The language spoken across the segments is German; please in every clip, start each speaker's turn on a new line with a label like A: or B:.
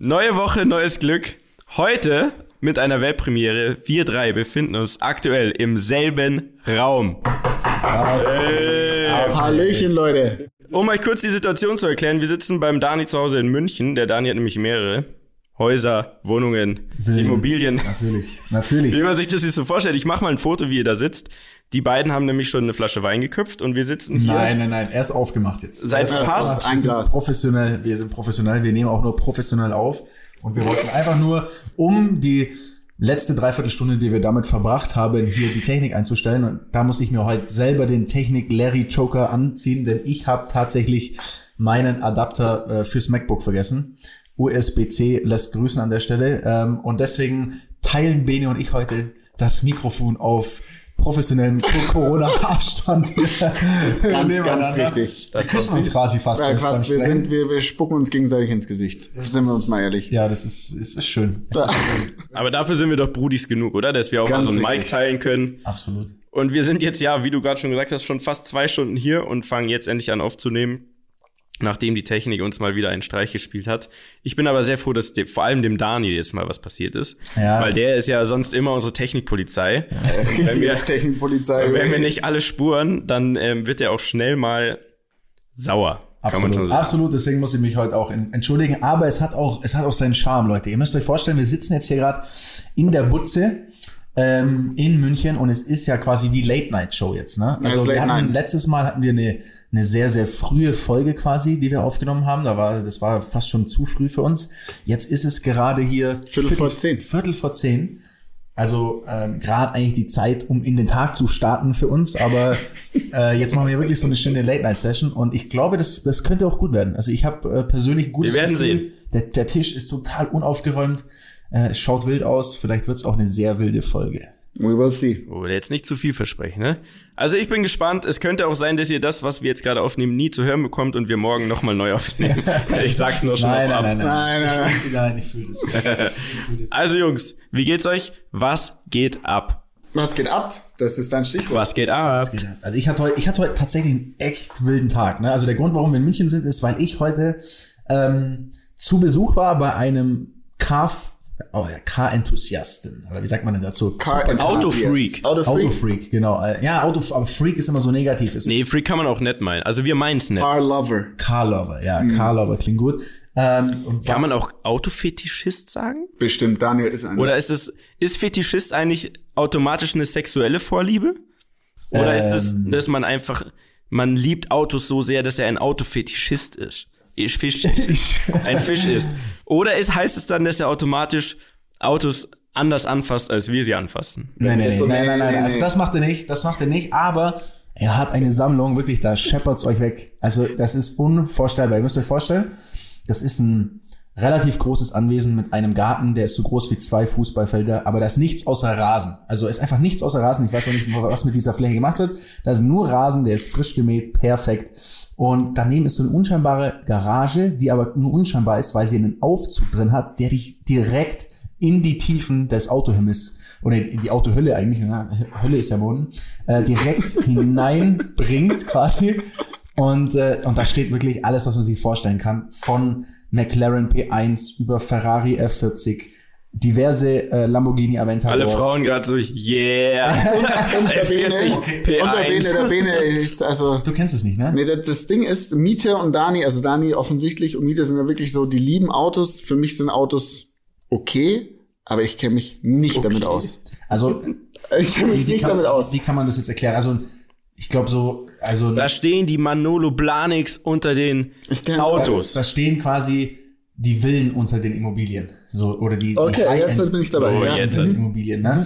A: Neue Woche, neues Glück. Heute mit einer Weltpremiere. Wir drei befinden uns aktuell im selben Raum.
B: Hey. Hallöchen, Leute.
A: Um euch kurz die Situation zu erklären, wir sitzen beim Dani zu Hause in München. Der Dani hat nämlich mehrere. Häuser, Wohnungen,
B: Willen.
A: Immobilien.
B: Natürlich, natürlich.
A: Wie man sich das jetzt so vorstellt. Ich mache mal ein Foto, wie ihr da sitzt. Die beiden haben nämlich schon eine Flasche Wein geköpft und wir sitzen hier.
B: Nein, nein, nein, erst aufgemacht jetzt.
A: Seit fast
C: ein
B: wir sind
C: Glas.
B: professionell, wir sind professionell, wir nehmen auch nur professionell auf. Und wir wollten einfach nur, um die letzte Dreiviertelstunde, die wir damit verbracht haben, hier die Technik einzustellen. Und da muss ich mir heute selber den Technik Larry Joker anziehen, denn ich habe tatsächlich meinen Adapter äh, fürs MacBook vergessen. USB-C lässt grüßen an der Stelle. Ähm, und deswegen teilen Bene und ich heute das Mikrofon auf professionellen Co- Corona-Abstand.
C: Ganz, ganz richtig.
B: Wir küssen uns quasi fast.
C: Ja, quasi, wir, sind, wir, wir spucken uns gegenseitig ins Gesicht. Sind wir uns mal ehrlich.
B: Ja, das ist, ist, ist schön. Es ist schön.
A: Aber dafür sind wir doch Brudis genug, oder? Dass wir auch
C: Ganz
A: mal so ein Mic teilen können.
B: Absolut.
A: Und wir sind jetzt, ja, wie du gerade schon gesagt hast, schon fast zwei Stunden hier und fangen jetzt endlich an aufzunehmen, nachdem die Technik uns mal wieder einen Streich gespielt hat. Ich bin aber sehr froh, dass dem, vor allem dem Dani jetzt mal was passiert ist.
B: Ja.
A: Weil der ist ja sonst immer unsere Technikpolizei. wenn, wir,
C: Technikpolizei.
A: wenn wir nicht alle spuren, dann ähm, wird er auch schnell mal sauer.
B: Absolut, absolut. Deswegen muss ich mich heute auch entschuldigen. Aber es hat auch, es hat auch seinen Charme, Leute. Ihr müsst euch vorstellen, wir sitzen jetzt hier gerade in der Butze ähm, in München und es ist ja quasi wie Late Night Show jetzt. Ne? Also wir hatten
C: Night.
B: letztes Mal hatten wir eine eine sehr sehr frühe Folge quasi, die wir aufgenommen haben. Da war das war fast schon zu früh für uns. Jetzt ist es gerade hier
C: Viertel vor zehn.
B: Viertel vor zehn. Also ähm, gerade eigentlich die Zeit, um in den Tag zu starten für uns. Aber äh, jetzt machen wir wirklich so eine schöne Late-Night-Session und ich glaube, das, das könnte auch gut werden. Also ich habe äh, persönlich ein gutes
A: Wir werden
B: Gefühl.
A: sehen.
B: Der, der Tisch ist total unaufgeräumt. Äh, es schaut wild aus. Vielleicht wird es auch eine sehr wilde Folge.
C: We will see.
A: Oh, jetzt nicht zu viel versprechen, ne? Also ich bin gespannt. Es könnte auch sein, dass ihr das, was wir jetzt gerade aufnehmen, nie zu hören bekommt und wir morgen nochmal neu aufnehmen. ich sag's nur schon
B: Nein,
A: mal
B: nein,
A: ab.
B: nein, nein.
C: Nein, nein, nein.
B: Nein, ich fühle das. Ich fühl das.
A: Also Jungs, wie geht's euch? Was geht ab?
C: Was geht ab? Das ist dein Stichwort.
A: Was geht ab?
B: Also ich hatte heute, ich hatte heute tatsächlich einen echt wilden Tag. Ne? Also der Grund, warum wir in München sind, ist, weil ich heute ähm, zu Besuch war bei einem Car, oh, ja, Car-Enthusiasten. Oder wie sagt man denn dazu?
C: Car
A: Autofreak.
C: Autofreak.
B: Autofreak, genau. Äh, Ja, Auto, aber Freak ist immer so negativ. Ist
A: Nee, Freak kann man auch nett meinen. Also wir meinen's nett.
C: Car Lover.
B: Car-Lover, ja, Car-Lover klingt gut. Ähm,
A: Kann man auch Autofetischist sagen?
C: Bestimmt, Daniel ist ein.
A: Oder ist es, ist Fetischist eigentlich automatisch eine sexuelle Vorliebe? Oder ist es,
B: Ähm.
A: dass man einfach, man liebt Autos so sehr, dass er ein Autofetischist ist? Ich Fisch, ein Fisch ist. Oder ist, heißt es dann, dass er automatisch Autos anders anfasst, als wir sie anfassen?
B: Nein, nein,
C: So,
B: nein, nein, nein, Also das macht er nicht, das macht er nicht, aber er hat eine Sammlung, wirklich, da scheppert's euch weg. Also das ist unvorstellbar. Ihr müsst euch vorstellen, das ist ein relativ großes Anwesen mit einem Garten, der ist so groß wie zwei Fußballfelder, aber da ist nichts außer Rasen. Also ist einfach nichts außer Rasen. Ich weiß auch nicht, was mit dieser Fläche gemacht wird. Da ist nur Rasen, der ist frisch gemäht, perfekt. Und daneben ist so eine unscheinbare Garage, die aber nur unscheinbar ist, weil sie einen Aufzug drin hat, der dich direkt in die Tiefen des Autohimmels oder in die Autohölle eigentlich, ne? Hölle ist ja Boden, äh, direkt hineinbringt quasi. Und, äh, und da steht wirklich alles, was man sich vorstellen kann. Von McLaren P1 über Ferrari F40, diverse äh, Lamborghini Aventadors.
A: Alle Frauen gerade so, yeah.
C: und der Bene,
A: F40
C: und der Bene, der
A: P1.
C: Bene ist, also,
B: Du kennst es nicht, ne?
C: nee, das, das Ding ist, Mieter und Dani, also Dani offensichtlich und Mieter sind ja wirklich so, die lieben Autos. Für mich sind Autos okay, aber ich kenne mich nicht damit aus.
B: Also,
C: Ich kenne mich
B: wie,
C: nicht
B: kann,
C: damit aus.
B: wie kann man das jetzt erklären? Also, ich glaube so, also
A: Da stehen die Manolo Blahniks unter den
C: Ich kenn-
A: Autos.
B: da stehen quasi die Villen unter den Immobilien. So, oder die,
C: Okay,
B: die
C: jetzt bin ich dabei.
A: Oh,
C: ja.
A: jetzt.
B: Immobilien, ne?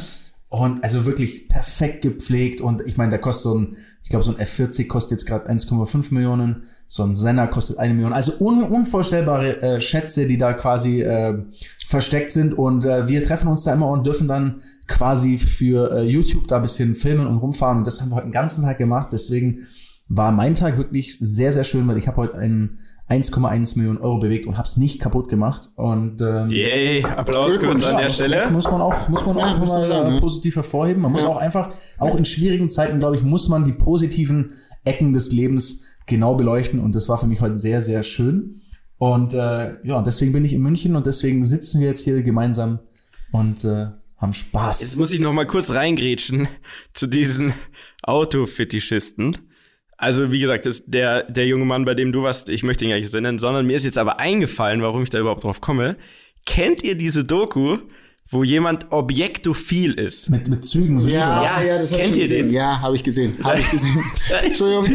B: Und also wirklich perfekt gepflegt und ich meine, da kostet so ein, ich glaube, so ein F40 kostet jetzt gerade 1,5 Millionen, so ein Senna kostet eine Million. Also un unvorstellbare äh, Schätze, die da quasi äh, versteckt sind und äh, wir treffen uns da immer und dürfen dann quasi für äh, YouTube da ein bisschen filmen und rumfahren und das haben wir heute den ganzen Tag gemacht. Deswegen war mein Tag wirklich sehr, sehr schön, weil ich habe heute einen 1,1 Millionen Euro bewegt und habe es nicht kaputt gemacht. Und ähm,
A: Yay, Applaus kurz an
B: ja,
A: der Stelle.
B: Das muss man auch, muss man
C: Ja,
B: auch
C: muss man
B: mal
C: sagen, ja.
B: positiv hervorheben. Man muss
C: Ja.
B: auch einfach, auch in schwierigen Zeiten, glaube ich, muss man die positiven Ecken des Lebens genau beleuchten. Und das war für mich heute sehr, sehr schön. Und äh, ja, deswegen bin ich in München und deswegen sitzen wir jetzt hier gemeinsam und äh, haben Spaß.
A: Jetzt muss ich noch mal kurz reingrätschen zu diesen Autofetischisten. Also wie gesagt, das, der, der junge Mann, bei dem du warst, ich möchte ihn gar nicht so nennen, sondern mir ist jetzt aber eingefallen, warum ich da überhaupt drauf komme. Kennt ihr diese Doku, wo jemand objektophil ist?
B: Mit, mit Zügen. So
C: Ja,
A: Ja,
C: ja, das hab
A: kennt
C: ich
A: ihr
C: gesehen.
A: den?
C: Ja, habe ich gesehen. Habe ich gesehen. Entschuldigung,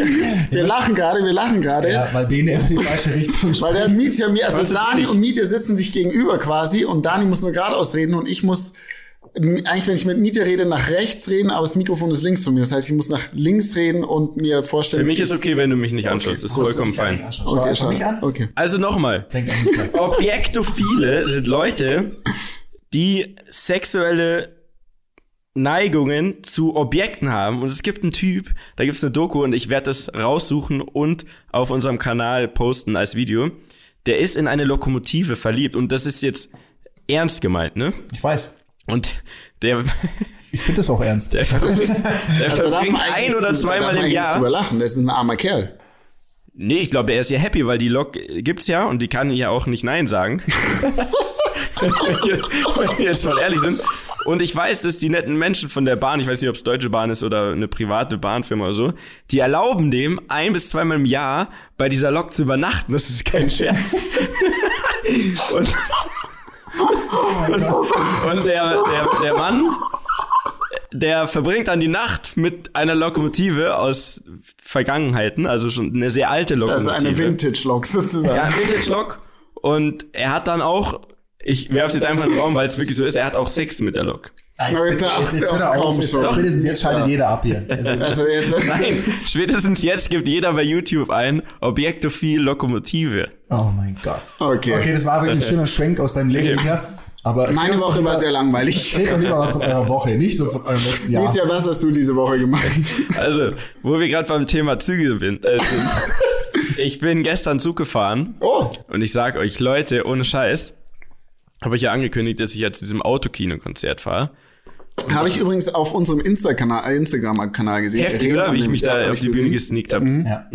C: wir lachen gerade, wir lachen gerade.
B: ja, weil Bene immer die falsche Richtung
C: Weil der
B: spricht.
C: Mietja mir, also Dani und Mietja sitzen sich gegenüber quasi und Dani muss nur geradeaus reden und ich muss eigentlich, wenn ich mit Mietja rede, nach rechts reden, aber das Mikrofon ist links von mir. Das heißt, ich muss nach links reden und mir vorstellen.
A: Für mich ist okay, wenn du mich nicht anschaust. Das ist vollkommen fein.
C: Okay, schau.
B: mich an.
C: Okay.
A: Also nochmal. Objektophile sind Leute, die sexuelle Neigungen zu Objekten haben. Und es gibt einen Typ, da gibt's eine Doku und ich werde das raussuchen und auf unserem Kanal posten als Video. Der ist in eine Lokomotive verliebt und das ist jetzt ernst gemeint, ne?
B: Ich weiß.
A: Und der,
B: Ich finde das auch ernst.
A: der, der
C: Also darf
A: verbringt
C: man
A: ein oder
C: darf
A: zweimal im Jahr
C: drüber lachen. Das ist ein armer Kerl.
A: Nee, ich glaube, er ist ja happy, weil die Lok gibt's ja und die kann ja auch nicht Nein sagen. wenn, wir, wenn wir jetzt mal ehrlich sind. Und ich weiß, dass die netten Menschen von der Bahn, ich weiß nicht, ob es Deutsche Bahn ist oder eine private Bahnfirma oder so, die erlauben dem ein bis zweimal im Jahr bei dieser Lok zu übernachten. Das ist kein Scherz. und, und, der, der, der Mann, der verbringt dann die Nacht mit einer Lokomotive aus Vergangenheiten, also schon eine sehr alte Lokomotive.
C: Also eine Vintage-Lok sozusagen.
A: Ja, Vintage-Lok. Und er hat dann auch, ich werfe es jetzt einfach in den Raum, weil es wirklich so ist, er hat auch Sex mit der Lok.
B: Jetzt,
C: Leute,
B: jetzt, jetzt hör
C: ach,
B: auf. Jetzt, spätestens jetzt schaltet jeder ab hier. Also,
C: Also jetzt,
A: Nein, spätestens jetzt gibt jeder bei YouTube ein Objektophil Lokomotive.
B: oh mein Gott.
C: Okay.
B: Okay, das war wirklich ein schöner Schwenk aus deinem Leben, Micha. Aber
C: meine Woche war
B: lieber-
C: sehr langweilig.
B: Erzähl doch lieber was von eurer Woche, nicht so von eurem letzten Jahr.
C: Mietja, was hast du diese Woche gemacht?
A: Also, wo wir gerade beim Thema Züge äh, sind. Ich bin gestern Zug gefahren
C: Oh,
A: und ich sag euch, Leute, ohne Scheiß, habe ich ja angekündigt, dass ich ja zu diesem Autokino-Konzert fahre.
C: habe ich übrigens auf unserem Insta-Kanal, Instagram-Kanal gesehen.
A: Heftig, oder? Wie ich mich
C: ja,
A: da auf die Bühne gesneakt habe.
B: Ja.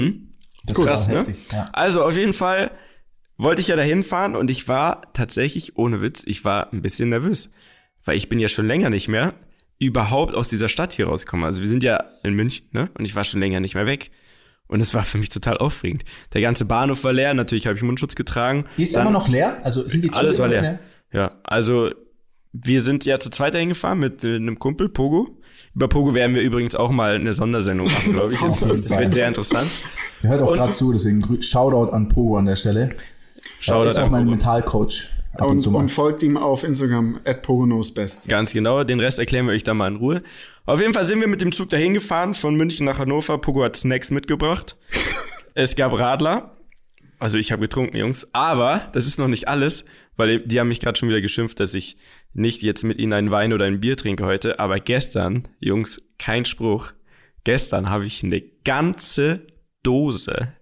B: Das
A: Krass,
B: war
A: ne?
B: Ja.
A: Also auf jeden Fall wollte ich ja dahin fahren und ich war tatsächlich, ohne Witz, ich war ein bisschen nervös. Weil ich bin ja schon länger nicht mehr überhaupt aus dieser Stadt hier rausgekommen. Also wir sind ja in München, ne? Und ich war schon länger nicht mehr weg. Und es war für mich total aufregend. Der ganze Bahnhof war leer, natürlich habe ich Mundschutz getragen.
B: Ist
A: Dann-
B: immer noch leer? Also sind die Züge
A: Alles war
B: noch
A: leer. Ja, also wir sind ja zu zweit dahin gefahren mit äh, einem Kumpel, Pogo. Über Pogo werden wir übrigens auch mal eine Sondersendung machen, glaube ich. Das, das wird sehr interessant.
B: Der hört auch gerade zu, deswegen Shoutout an Pogo an der Stelle.
A: Shoutout
B: ist auch mein. Mentalcoach. Und
C: und folgt ihm auf Instagram, at Pogonosbest.
A: Ganz genau, den Rest erklären wir euch dann mal in Ruhe. Auf jeden Fall sind wir mit dem Zug dahin gefahren, von München nach Hannover. Pogo hat Snacks mitgebracht. es gab Radler. Also ich habe getrunken, Jungs. Aber das ist noch nicht alles, weil die haben mich gerade schon wieder geschimpft, dass ich nicht jetzt mit ihnen einen Wein oder ein Bier trinke heute. Aber gestern, Jungs, kein Spruch. Gestern habe ich eine ganze Dose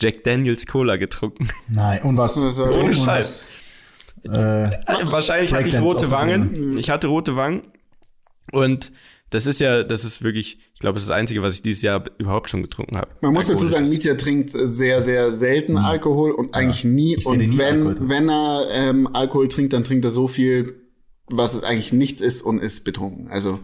A: Jack Daniels Cola getrunken.
B: Nein, und was?
C: Also,
B: Und
A: ohne
B: was?
A: Scheiß.
B: Äh,
A: Wahrscheinlich hatte ich rote Wangen. Ich hatte rote Wangen. Und das ist ja, das ist wirklich, ich glaube, das ist das Einzige, was ich dieses Jahr überhaupt schon getrunken habe.
C: Man muss dazu sagen, Mietja trinkt sehr, sehr selten Alkohol und eigentlich nie.
B: Ich sehe
C: Und
B: nie Alkohol
C: wenn,
B: trinken.
C: wenn er ähm, Alkohol trinkt, dann trinkt er so viel, was eigentlich nichts ist und ist betrunken. Also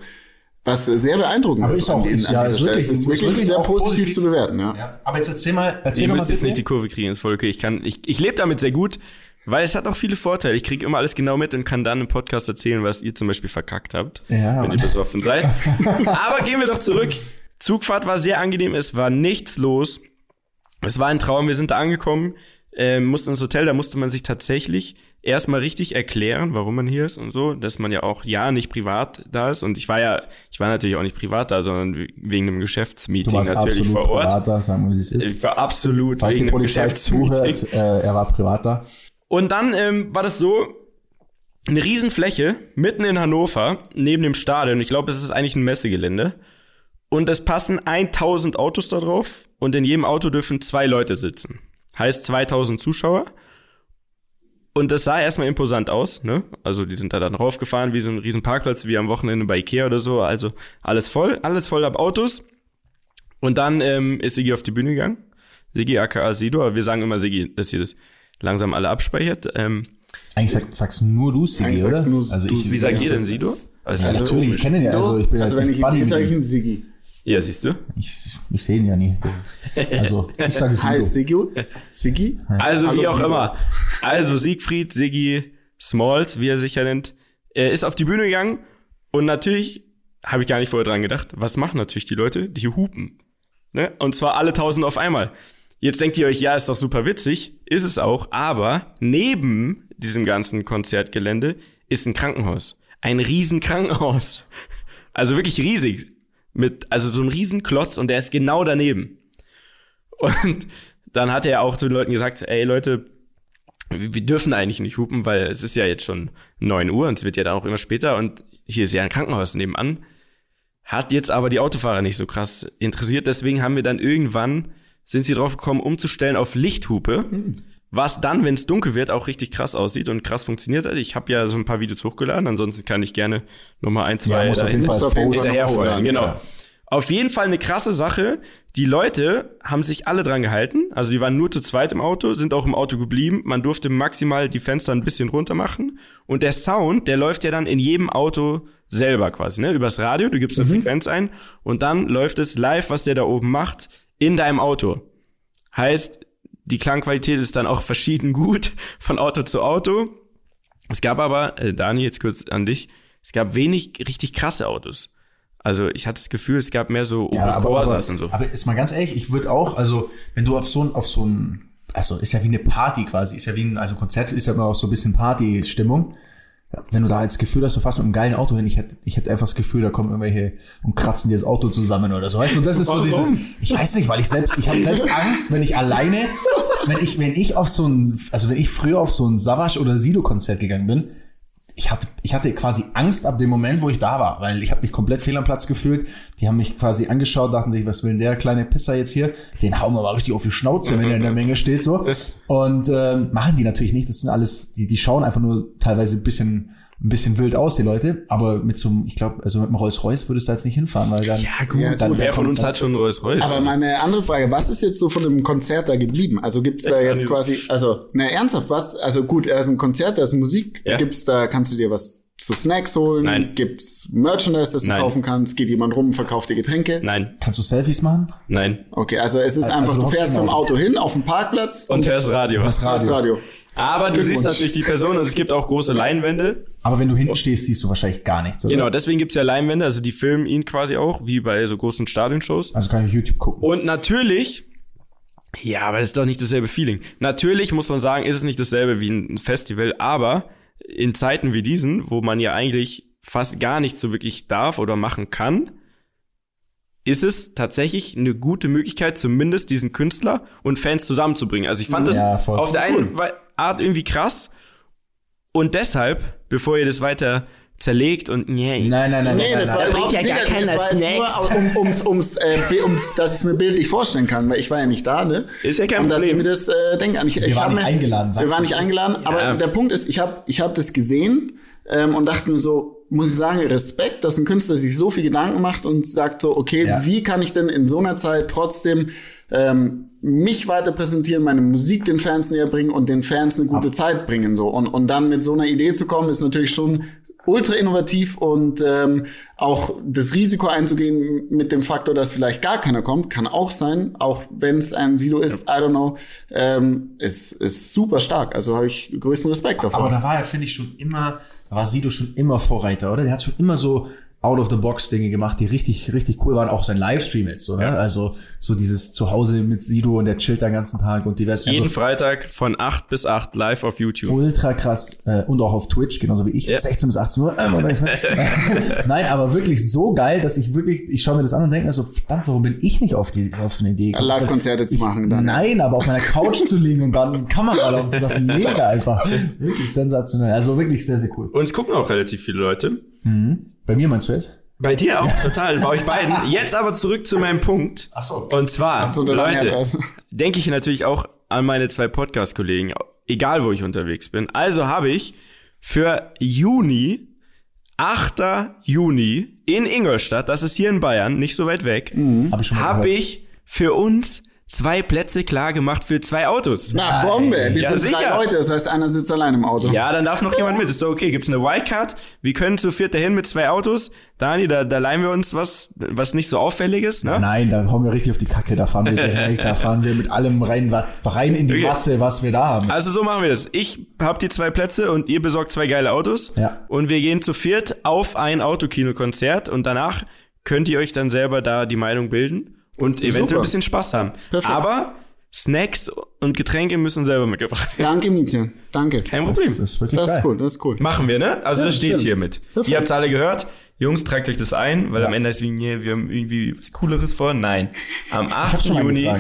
C: was sehr beeindruckend
B: Aber
C: ist
B: ist auch-
C: an,
B: ist ja, ist wirklich-
C: Es ist wirklich,
B: wirklich
C: sehr positiv,
B: positiv.
C: zu bewerten, ja.
B: ja. Aber jetzt erzähl mal, erzähl
A: Ihr
B: doch mal
A: müsst jetzt
B: bitte.
A: nicht die Kurve kriegen, ist voll okay. Ich kann, ich, ich lebe damit sehr gut, weil es hat auch viele Vorteile. Ich kriege immer alles genau mit und kann dann im Podcast erzählen, was ihr zum Beispiel verkackt habt,
B: Ja,
A: wenn ihr besoffen seid. Aber gehen wir doch zurück. Zugfahrt war sehr angenehm, es war nichts los. Es war ein Traum, wir sind da angekommen, äh, mussten ins Hotel, da musste man sich tatsächlich erstmal richtig erklären, warum man hier ist und so, dass man ja auch ja nicht privat da ist. Und ich war ja, ich war natürlich auch nicht privat da, sondern wegen einem Geschäftsmeeting natürlich vor Ort.
B: privat da, sagen wir, wie es ist.
A: Ich war absolut
B: Falls
A: wegen einem
B: Polizei
A: Geschäftsmeeting.
B: zuhört, äh, er war privat da.
A: Und dann ähm, war das so, eine Riesenfläche mitten in Hannover, neben dem Stadion. Ich glaube, es ist eigentlich ein Messegelände. Und es passen 1000 Autos da drauf und in jedem Auto dürfen zwei Leute sitzen. Heißt 2000 Zuschauer. Und das sah erstmal imposant aus, ne? Also die sind da dann raufgefahren, wie so ein riesen Parkplatz, wie am Wochenende bei Ikea oder so. Also alles voll, alles voll ab Autos. Und dann ähm, ist Sigi auf die Bühne gegangen. Sigi aka Sido, aber wir sagen immer Sigi, dass ihr das langsam alle abspeichert. Ähm,
B: Eigentlich sag, sagst nur du, Sigi,
C: Eigentlich
B: oder?
C: sagst nur
B: also
C: du,
B: ich,
A: wie sagt ihr denn Sido? Also,
B: Ja, natürlich, ich kenne den ja, also ich bin
C: also wenn
B: nicht
C: ich
B: mit
C: sage ich
B: ihm.
A: Ja, siehst du?
B: Ich, ich sehe ihn ja nie. Also, ich sage
C: Heißt
B: Sido.
C: Siggi? Siggi?
A: Also wie auch immer. Also Siegfried, Siggi, Smalls, wie er sich ja nennt, er ist auf die Bühne gegangen und natürlich habe ich gar nicht vorher dran gedacht, was machen natürlich die Leute? Die hupen. Ne? Und zwar alle tausend auf einmal. Jetzt denkt ihr euch, ja, ist doch super witzig, ist es auch, aber neben diesem ganzen Konzertgelände ist ein Krankenhaus. Ein riesen Krankenhaus. Also wirklich riesig. Mit, also so ein riesen Klotz und der ist genau daneben. Und dann hat er auch zu den Leuten gesagt, ey Leute, wir dürfen eigentlich nicht hupen, weil es ist ja jetzt schon 9 Uhr und es wird ja dann auch immer später und hier ist ja ein Krankenhaus nebenan. Hat jetzt aber die Autofahrer nicht so krass interessiert, deswegen haben wir dann irgendwann, sind sie drauf gekommen, umzustellen auf Lichthupe, was dann, wenn es dunkel wird, auch richtig krass aussieht und krass funktioniert hat. Ich habe ja so ein paar Videos hochgeladen, ansonsten kann ich gerne nochmal ein, zwei
B: Ja, muss auf jeden
A: dahin-
B: Fall
C: Muss auf jeden
B: posten.
C: Fall
A: hinterher
C: noch
A: folgen,
C: hochladen,
A: genau.
B: ja.
A: Auf jeden Fall eine krasse Sache. Die Leute haben sich alle dran gehalten. Also die waren nur zu zweit im Auto, sind auch im Auto geblieben. Man durfte maximal die Fenster ein bisschen runter machen. Und der Sound, der läuft ja dann in jedem Auto selber quasi, ne? Übers Radio, du gibst eine Frequenz ein und dann läuft es live, was der da oben macht, in deinem Auto. Heißt, die Klangqualität ist dann auch verschieden gut von Auto zu Auto. Es gab aber, äh, Dani, jetzt kurz an dich, es gab wenig richtig krasse Autos. Also ich hatte das Gefühl, es gab mehr so Opel
B: Ja, aber,
A: Corsas
B: aber,
A: und so.
B: aber ist mal ganz ehrlich, ich würde auch, also wenn du auf so ein, auf so ein, also ist ja wie eine Party quasi, ist ja wie ein, also Konzert ist ja immer auch so ein bisschen Party-Stimmung. Wenn du da als Gefühl hast, du fährst mit einem geilen Auto hin, ich hätte, ich hätte einfach das Gefühl, da kommen irgendwelche und kratzen dir das Auto zusammen oder so. Weißt du, das ist so
A: Warum?
B: dieses, ich weiß nicht, weil ich selbst, ich habe selbst Angst, wenn ich alleine, wenn ich, wenn ich auf so ein, also wenn ich früher auf so ein Savage oder Sido-Konzert gegangen bin, ich hatte, ich hatte quasi Angst ab dem Moment, wo ich da war, weil ich habe mich komplett fehl am Platz gefühlt. Die haben mich quasi angeschaut, dachten sich, was will denn der kleine Pisser jetzt hier? Den hauen wir mal richtig auf die Schnauze, wenn er in der Menge steht so. Und ähm, machen die natürlich nicht. Das sind alles, die, die schauen einfach nur teilweise ein bisschen, ein bisschen wild aus, die Leute. Aber mit so einem, ich glaube, also mit einem Rolls Royce würdest du da jetzt nicht hinfahren, weil dann.
A: Ja, gut.
C: Ja,
B: dann-
A: Wer von uns hat schon ein Rolls Royce?
C: Aber meine andere Frage, was ist jetzt so von dem Konzert da geblieben? Also gibt's da jetzt quasi, also, na ernsthaft, was? Also gut, da ist ein Konzert, da ist Musik,
A: Ja.
C: gibt's da, kannst du dir was zu Snacks holen?
A: Nein.
C: Gibt's Merchandise, das du
A: Nein.
C: kaufen kannst? Geht jemand rum, verkauft dir Getränke?
A: Nein,
B: Kannst du Selfies machen?
A: nein.
C: Okay, also es ist
B: Also
C: einfach,
B: du
C: du fährst vom
B: Auto.
C: Hin auf den Parkplatz
A: Und hörst Radio.
B: Das
C: hörst
B: Radio.
C: Radio.
A: Aber du siehst natürlich die Person und es gibt auch große Leinwände.
B: Aber wenn du hinten stehst, siehst du wahrscheinlich gar nichts, oder?
A: Genau, deswegen gibt's ja Leinwände, also die filmen ihn quasi auch, wie bei so großen Stadionshows.
B: Also kann ich YouTube gucken.
A: Und natürlich, ja, aber das ist doch nicht dasselbe Feeling. Natürlich muss man sagen, ist es nicht dasselbe wie ein Festival, aber in Zeiten wie diesen, wo man ja eigentlich fast gar nichts so wirklich darf oder machen kann, ist es tatsächlich eine gute Möglichkeit, zumindest diesen Künstler und Fans zusammenzubringen. Also ich fand das
B: Ja, voll.
A: auf der einen Wei- Art irgendwie krass und deshalb, bevor ihr das weiter zerlegt und nee,
B: Nein, nein, nein,
C: Nee,
B: nein,
C: das
B: nein,
C: war
B: nein.
C: überhaupt
A: bringt ja gar keiner
C: Das
A: Snacks.
C: nur, um, ums, ums, äh, ums, dass ich es mir bildlich vorstellen kann, weil ich war ja nicht da, ne?
A: Ist ja kein
C: Und dass ich
A: Problem.
C: mir das äh, denke. Und Ich, ich
B: waren nicht
C: mir,
B: eingeladen,
C: Wir waren nicht
B: das
C: eingeladen, aber
A: Ja.
C: der Punkt ist, ich habe ich hab das gesehen ähm, und dachte mir so, muss ich sagen, Respekt, dass ein Künstler sich so viel Gedanken macht und sagt so, okay,
B: Ja.
C: wie kann ich denn in so einer Zeit trotzdem ähm, mich weiter präsentieren, meine Musik den Fans näher bringen und den Fans eine gute Zeit bringen so und und dann mit so einer Idee zu kommen, ist natürlich schon ultra innovativ und ähm, auch das Risiko einzugehen mit dem Faktor, dass vielleicht gar keiner kommt, kann auch sein, auch wenn es ein Sido ist, I don't know, ähm, ist ist super stark. Also habe ich größten Respekt davor.
B: Aber da war er, finde ich, schon immer, da war Sido schon immer Vorreiter, oder? Der hat schon immer so Out-of-the-Box-Dinge gemacht, die richtig, richtig cool waren. Auch sein Livestream jetzt, oder?
A: Ja.
B: Also so dieses Zuhause mit Sido und der chillt den ganzen Tag und divers.
A: jeden
B: also,
A: Freitag von 8 bis 8 live auf YouTube.
B: ultra krass äh, und auch auf Twitch, genauso wie ich,
A: Ja.
B: 16 bis 18 Uhr. Und dann- Nein, aber wirklich so geil, dass ich wirklich, ich schaue mir das an und denke mir so, verdammt, warum bin ich nicht auf, die, auf so eine Idee gekommen?
C: Live-Konzerte zu machen dann.
B: Nein, aber auf meiner Couch zu liegen und dann Kamera laufen zu lassen, mega einfach. Wirklich sensationell. Also wirklich sehr, sehr cool.
A: Uns gucken auch relativ viele Leute.
B: Bei mir meinst du jetzt?
A: Bei dir auch total, bei euch beiden. Jetzt aber zurück zu meinem Punkt.
B: Ach so.
A: Und zwar,
C: So,
A: Leute, denke ich natürlich auch an meine zwei Podcast-Kollegen, egal wo ich unterwegs bin. Also habe ich für Juni, 8. Juni in Ingolstadt, das ist hier in Bayern, nicht so weit weg,
B: Hab mal
A: habe
B: gehört.
A: ich für uns zwei Plätze klar gemacht für zwei Autos.
C: Na, Bombe. Wir
A: Ja,
C: sind drei
A: sicher.
C: Leute, das heißt, einer sitzt allein im Auto.
A: Ja, dann darf noch jemand mit. Ist doch okay. Gibt's eine Wildcard? Wir können zu viert dahin mit zwei Autos. Dani, da, da leihen wir uns was, was nicht so auffälliges, ne?
B: Nein, da hauen wir richtig auf die Kacke, da fahren wir direkt, da fahren wir mit allem rein, rein in die
A: Okay.
B: Masse, was wir da haben.
A: Also so machen wir das. Ich hab die zwei Plätze und ihr besorgt zwei geile Autos.
B: Ja.
A: Und wir gehen zu viert auf ein Autokinokonzert und danach könnt ihr euch dann selber da die Meinung bilden und eventuell
C: Super.
A: ein bisschen Spaß haben.
C: Perfekt.
A: Aber Snacks und Getränke müssen selber mitgebracht werden.
C: Danke, Mietje. Danke.
A: Kein
B: Das
A: Problem.
B: ist wirklich
C: Das
B: geil.
C: ist cool, das ist cool.
A: Machen wir, ne? Also
C: Ja,
A: das steht
C: stimmt.
A: hier mit.
C: Perfekt.
A: Ihr habt's alle gehört. Jungs, tragt euch das ein, weil
B: Ja.
A: am Ende ist wie, nee, wir haben irgendwie was Cooleres vor. Nein. Am 8.
B: schon
A: Juni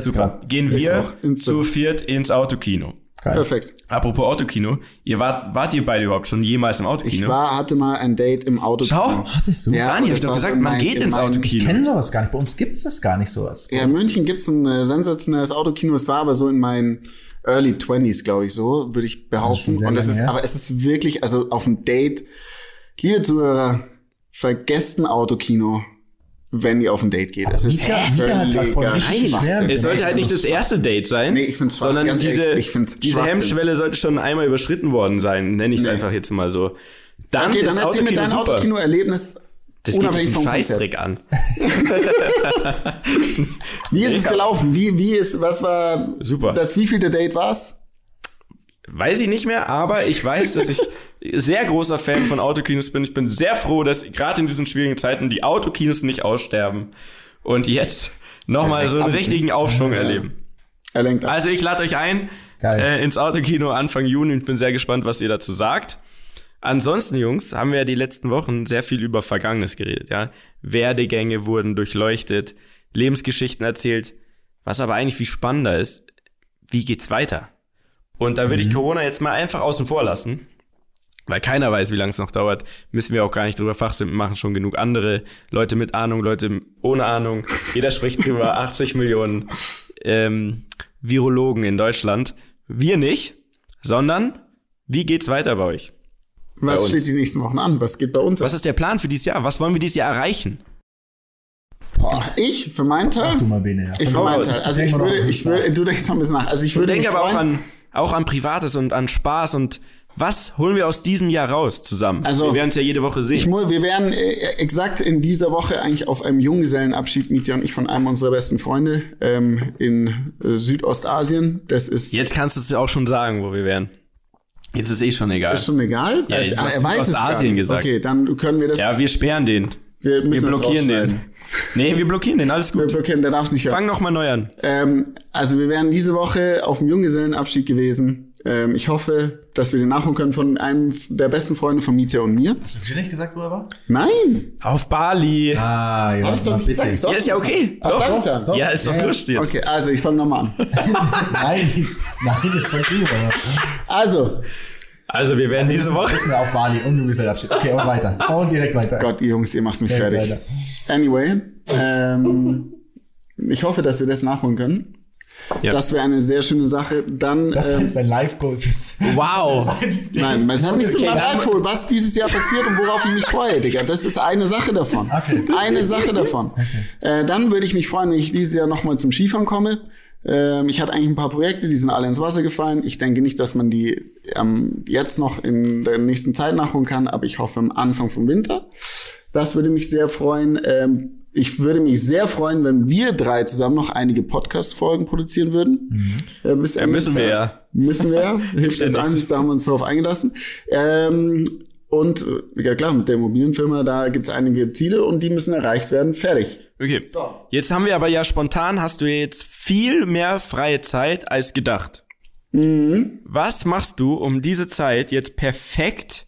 A: super, gehen wir zu viert ins Autokino.
B: Geil.
C: Perfekt.
A: Apropos Autokino, ihr wart, wart ihr beide überhaupt schon jemals im
C: Ich
A: Autokino?
C: war, hatte mal ein Date im Auto.
A: Schau.
B: Hattest du?
C: Ja, das
A: ich doch
C: war
A: gesagt, man
C: mein-
A: geht ins
C: mein-
B: Ich
A: Autokino.
B: kenne sowas gar nicht. Bei uns gibt's das gar nicht sowas.
C: Ja, in München gibt's ein äh, sensationelles Autokino. Es war aber so in meinen Early 20s, glaube ich, so, würde ich behaupten.
B: sehr
C: Und das
B: lange
C: ist,
B: her.
C: aber es ist wirklich, also auf ein Date, liebe Zuhörer, vergesst ein Autokino, wenn ihr auf ein Date geht. Es ist
B: Mieter- Mieter hat grad voll richtig schwer-
A: Es sollte halt nicht das erste Date sein,
C: Nee, ich find's schwach,
A: sondern
C: ganz
A: diese,
C: ehrlich, ich find's
A: diese. Hemmschwelle sollte schon einmal überschritten worden sein, nenne ich es
C: Nee.
A: einfach jetzt mal so. Dann
C: Okay, dann erzähl mir
A: Autokino
C: dein. Autokino-Erlebnis
A: Das geht
C: unabhängig
A: dich
C: vom.
A: Scheißdreck an.
C: Wie ist es gelaufen? Wie, wie ist, was war
A: Super.
C: das wievielte Date war's?
A: Weiß ich nicht mehr, aber ich weiß, dass ich sehr großer Fan von Autokinos bin. Ich bin sehr froh, dass gerade in diesen schwierigen Zeiten die Autokinos nicht aussterben und jetzt nochmal so einen richtigen Aufschwung erleben.
C: Er lenkt ab.
A: Also ich lade euch ein äh, ins Autokino Anfang Juni und bin sehr gespannt, was ihr dazu sagt. Ansonsten, Jungs, haben wir ja die letzten Wochen sehr viel über Vergangenes geredet, ja. Werdegänge wurden durchleuchtet, Lebensgeschichten erzählt. Was aber eigentlich viel spannender ist, wie geht's weiter? Und da würde ich Corona jetzt mal einfach außen vor lassen. Weil keiner weiß, wie lange es noch dauert, müssen wir auch gar nicht drüber fachsimpeln, machen schon genug andere Leute mit Ahnung, Leute ohne Ahnung. Jeder spricht drüber, 80 Millionen ähm, Virologen in Deutschland. Wir nicht, sondern wie geht's weiter bei euch?
C: Was
A: uns.
C: steht die nächsten Wochen an? Was geht bei uns
A: Was ist der Plan für dieses Jahr? Was wollen wir dieses Jahr erreichen?
C: Boah, ich, für meinen Teil?
B: Mach du mal, Bene. Ja.
C: Ich für meinen. Teil. Also ich würde, ich würde, du denkst noch ein bisschen nach. Also ich würde
A: Denke
C: mich
A: aber auch an, auch an Privates und an Spaß und was holen wir aus diesem Jahr raus zusammen?
C: Also,
A: wir werden es ja jede Woche
C: Ich
A: sehen.
C: mu wir wären äh, exakt in dieser Woche eigentlich auf einem Junggesellenabschied, Mietja und ich, von einem unserer besten Freunde ähm, in äh, Südostasien. Das ist,
A: Jetzt kannst du es auch schon sagen, wo wir wären. Jetzt ist eh schon egal.
C: ist schon egal.
A: Ja,
C: Äh, er weiß es gar nicht.
A: gesagt.
C: Okay, dann können wir das.
A: Ja, wir sperren den.
C: wir
A: Wir
C: müssen das
A: blockieren den. Nee, wir blockieren den, alles
C: Wir
A: gut.
C: blockieren, der darf es nicht hören.
A: Fang noch mal neu an.
C: Ähm, also wir wären diese Woche auf dem Junggesellenabschied gewesen. Ähm, ich hoffe, dass wir den nachholen können von einem der besten Freunde von Mietja und mir.
B: Hast du nicht gesagt, wo er war?
C: Nein!
A: Auf Bali.
B: Ah, ja,
C: Hab ich doch nicht gesagt. Doch,
A: Ja, ist ja okay.
C: Ach,
A: Doch.
C: ich's dann.
B: Doch.
A: Ja, ist doch
B: Ja, ja.
A: wurscht jetzt.
C: Okay, also ich fange nochmal an.
B: Nein, jetzt, nein, jetzt fang du.
C: Also,
A: Also, wir werden diese Woche.
B: Ist mir auf Bali und Junggesellenabschied. Okay, und weiter. Und direkt weiter.
C: Gott, ihr Jungs, ihr macht mich
B: Direkt
C: fertig.
B: weiter.
C: Anyway, ähm, ich hoffe, dass wir das nachholen können.
A: Ja.
C: Das wäre eine sehr schöne Sache. Dann,
B: Das
C: ähm,
B: jetzt ein Live-Goal fürs.
A: Wow.
C: nein, es hat nichts
A: Okay, dann-
C: Live was dieses Jahr passiert und worauf ich mich freue, Digga. Das ist eine Sache davon.
B: Okay.
C: Eine Sache davon. Äh, dann würde ich mich freuen, wenn ich dieses Jahr nochmal zum Skifahren komme. Ähm, ich hatte eigentlich ein paar Projekte, die sind alle ins Wasser gefallen. Ich denke nicht, dass man die ähm, jetzt noch in der nächsten Zeit nachholen kann, aber ich hoffe am Anfang vom Winter. Das würde mich sehr freuen. Ähm, ich würde mich sehr freuen, wenn wir drei zusammen noch einige Podcast-Folgen produzieren würden. Äh, bis Ende
A: müssen wir ja.
C: Müssen wir ja. Hilft jetzt eins, da haben wir uns darauf eingelassen. Ähm, und ja klar, mit der Immobilienfirma, da gibt es einige Ziele und die müssen erreicht werden. Fertig.
A: Okay.
C: So.
A: Jetzt haben wir aber ja spontan, hast du jetzt viel mehr freie Zeit als gedacht.
C: Mhm.
A: Was machst du, um diese Zeit jetzt perfekt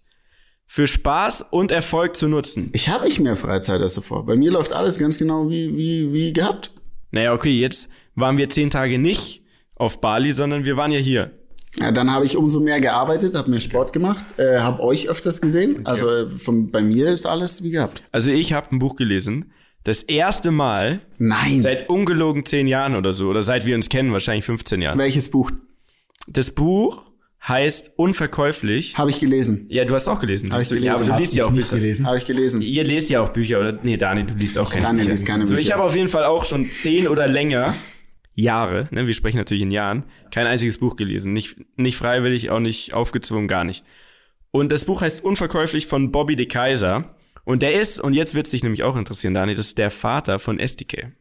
A: für Spaß und Erfolg zu nutzen?
C: Ich habe nicht mehr Freizeit als davor. Bei mir läuft alles ganz genau wie, wie, wie gehabt.
A: Naja, okay, jetzt waren wir zehn Tage nicht auf Bali, sondern wir waren ja hier.
C: Ja, dann habe ich umso mehr gearbeitet, habe mehr Sport gemacht, äh, habe euch öfters gesehen. Also äh, von, bei mir ist alles wie gehabt.
A: Also ich habe ein Buch gelesen. Das erste Mal
C: Nein.
A: seit ungelogen zehn Jahren oder so, oder seit wir uns kennen, wahrscheinlich 15 Jahren.
C: Welches Buch
A: Das Buch heißt Unverkäuflich.
C: habe ich gelesen?
A: Ja, du hast auch gelesen.
C: Hab
A: siehst
C: ich
A: du? Ja, aber
C: gelesen.
A: du
B: Hab
A: liest ja
B: ich
A: auch Bücher.
B: gelesen.
C: Habe ich gelesen.
A: Ihr lest ja auch Bücher, oder? Nee, Dani, du liest auch keine
C: Dani
A: Bücher.
C: liest keine
A: so, ich
C: Bücher.
A: habe auf jeden Fall auch schon zehn oder länger Jahre, ne, wir sprechen natürlich in Jahren, kein einziges Buch gelesen. Nicht, nicht freiwillig, auch nicht aufgezwungen, gar nicht. Und das Buch heißt Unverkäuflich von Bobby de Kaiser. Und der ist, und jetzt wird es dich nämlich auch interessieren, Dani, das ist der Vater von SDK.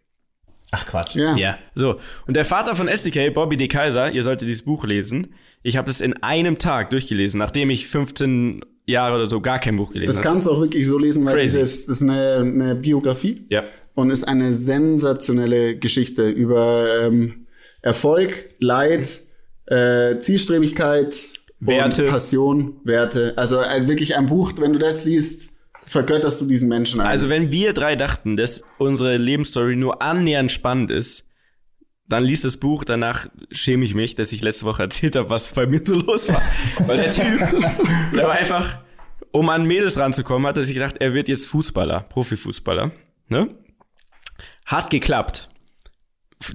B: Ach Quatsch.
C: Ja.
A: Ja, so. Und der Vater von SDK, Bobby de Kaiser, ihr solltet dieses Buch lesen. Ich habe es in einem Tag durchgelesen, nachdem ich 15 Jahre oder so gar kein Buch gelesen
C: Das
A: habe.
C: kannst du auch wirklich so lesen, weil
A: Crazy.
C: das ist, das eine, eine Biografie
A: Ja.
C: und ist eine sensationelle Geschichte über ähm, Erfolg, Leid, äh, Zielstrebigkeit,
A: Werte.
C: und Passion, Werte. Also äh, wirklich ein Buch, wenn du das liest, vergötterst du diesen Menschen
A: Also wenn wir drei dachten, dass unsere Lebensstory nur annähernd spannend ist, dann liest das Buch, danach schäme ich mich, dass ich letzte Woche erzählt habe, was bei mir so los war. Weil der Typ, der war einfach, um an Mädels ranzukommen, hat er sich gedacht, er wird jetzt Fußballer, Profifußballer. Ne? Hat geklappt.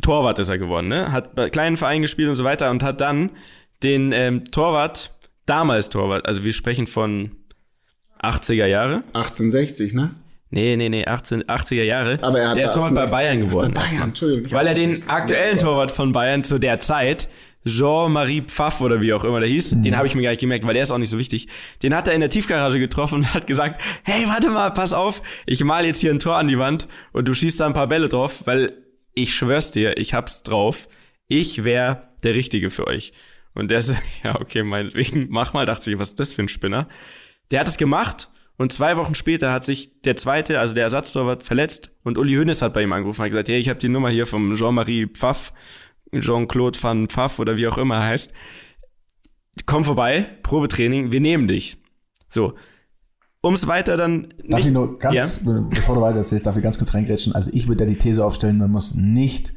A: Torwart ist er geworden, ne? Hat bei kleinen Vereinen gespielt und so weiter und hat dann den ähm, Torwart, damals Torwart, also wir sprechen von 80er Jahre.
C: 1860, ne?
A: Nee, nee, nee, 18, 80er Jahre.
C: Aber er hat
A: der ist Torwart bei
C: 1860
A: Bayern geworden.
C: Bei Bayern, Entschuldigung.
A: Weil er den aktuellen Torwart von Bayern zu der Zeit, Jean-Marie Pfaff oder wie auch immer der hieß, den habe ich mir gar nicht gemerkt, weil der ist auch nicht so wichtig. Den hat er in der Tiefgarage getroffen und hat gesagt, hey, warte mal, pass auf, ich mal jetzt hier ein Tor an die Wand und du schießt da ein paar Bälle drauf, weil ich schwör's dir, ich hab's drauf. Ich wär der Richtige für euch. Und der so, ja, okay, meinetwegen, mach mal, dachte ich, was ist das für ein Spinner? Der hat es gemacht und zwei Wochen später hat sich der zweite, also der Ersatztorwart, verletzt und Uli Hoeneß hat bei ihm angerufen und gesagt, hey, ich habe die Nummer hier vom Jean-Marie Pfaff, Jean-Claude van Pfaff oder wie auch immer er heißt. Komm vorbei, Probetraining, wir nehmen dich. So. Um's weiter dann
B: Darf ich nur ganz,
A: Ja.
B: bevor du weiter erzählst, darf ich ganz kurz reingrätschen. Also ich würde ja die These aufstellen, man muss nicht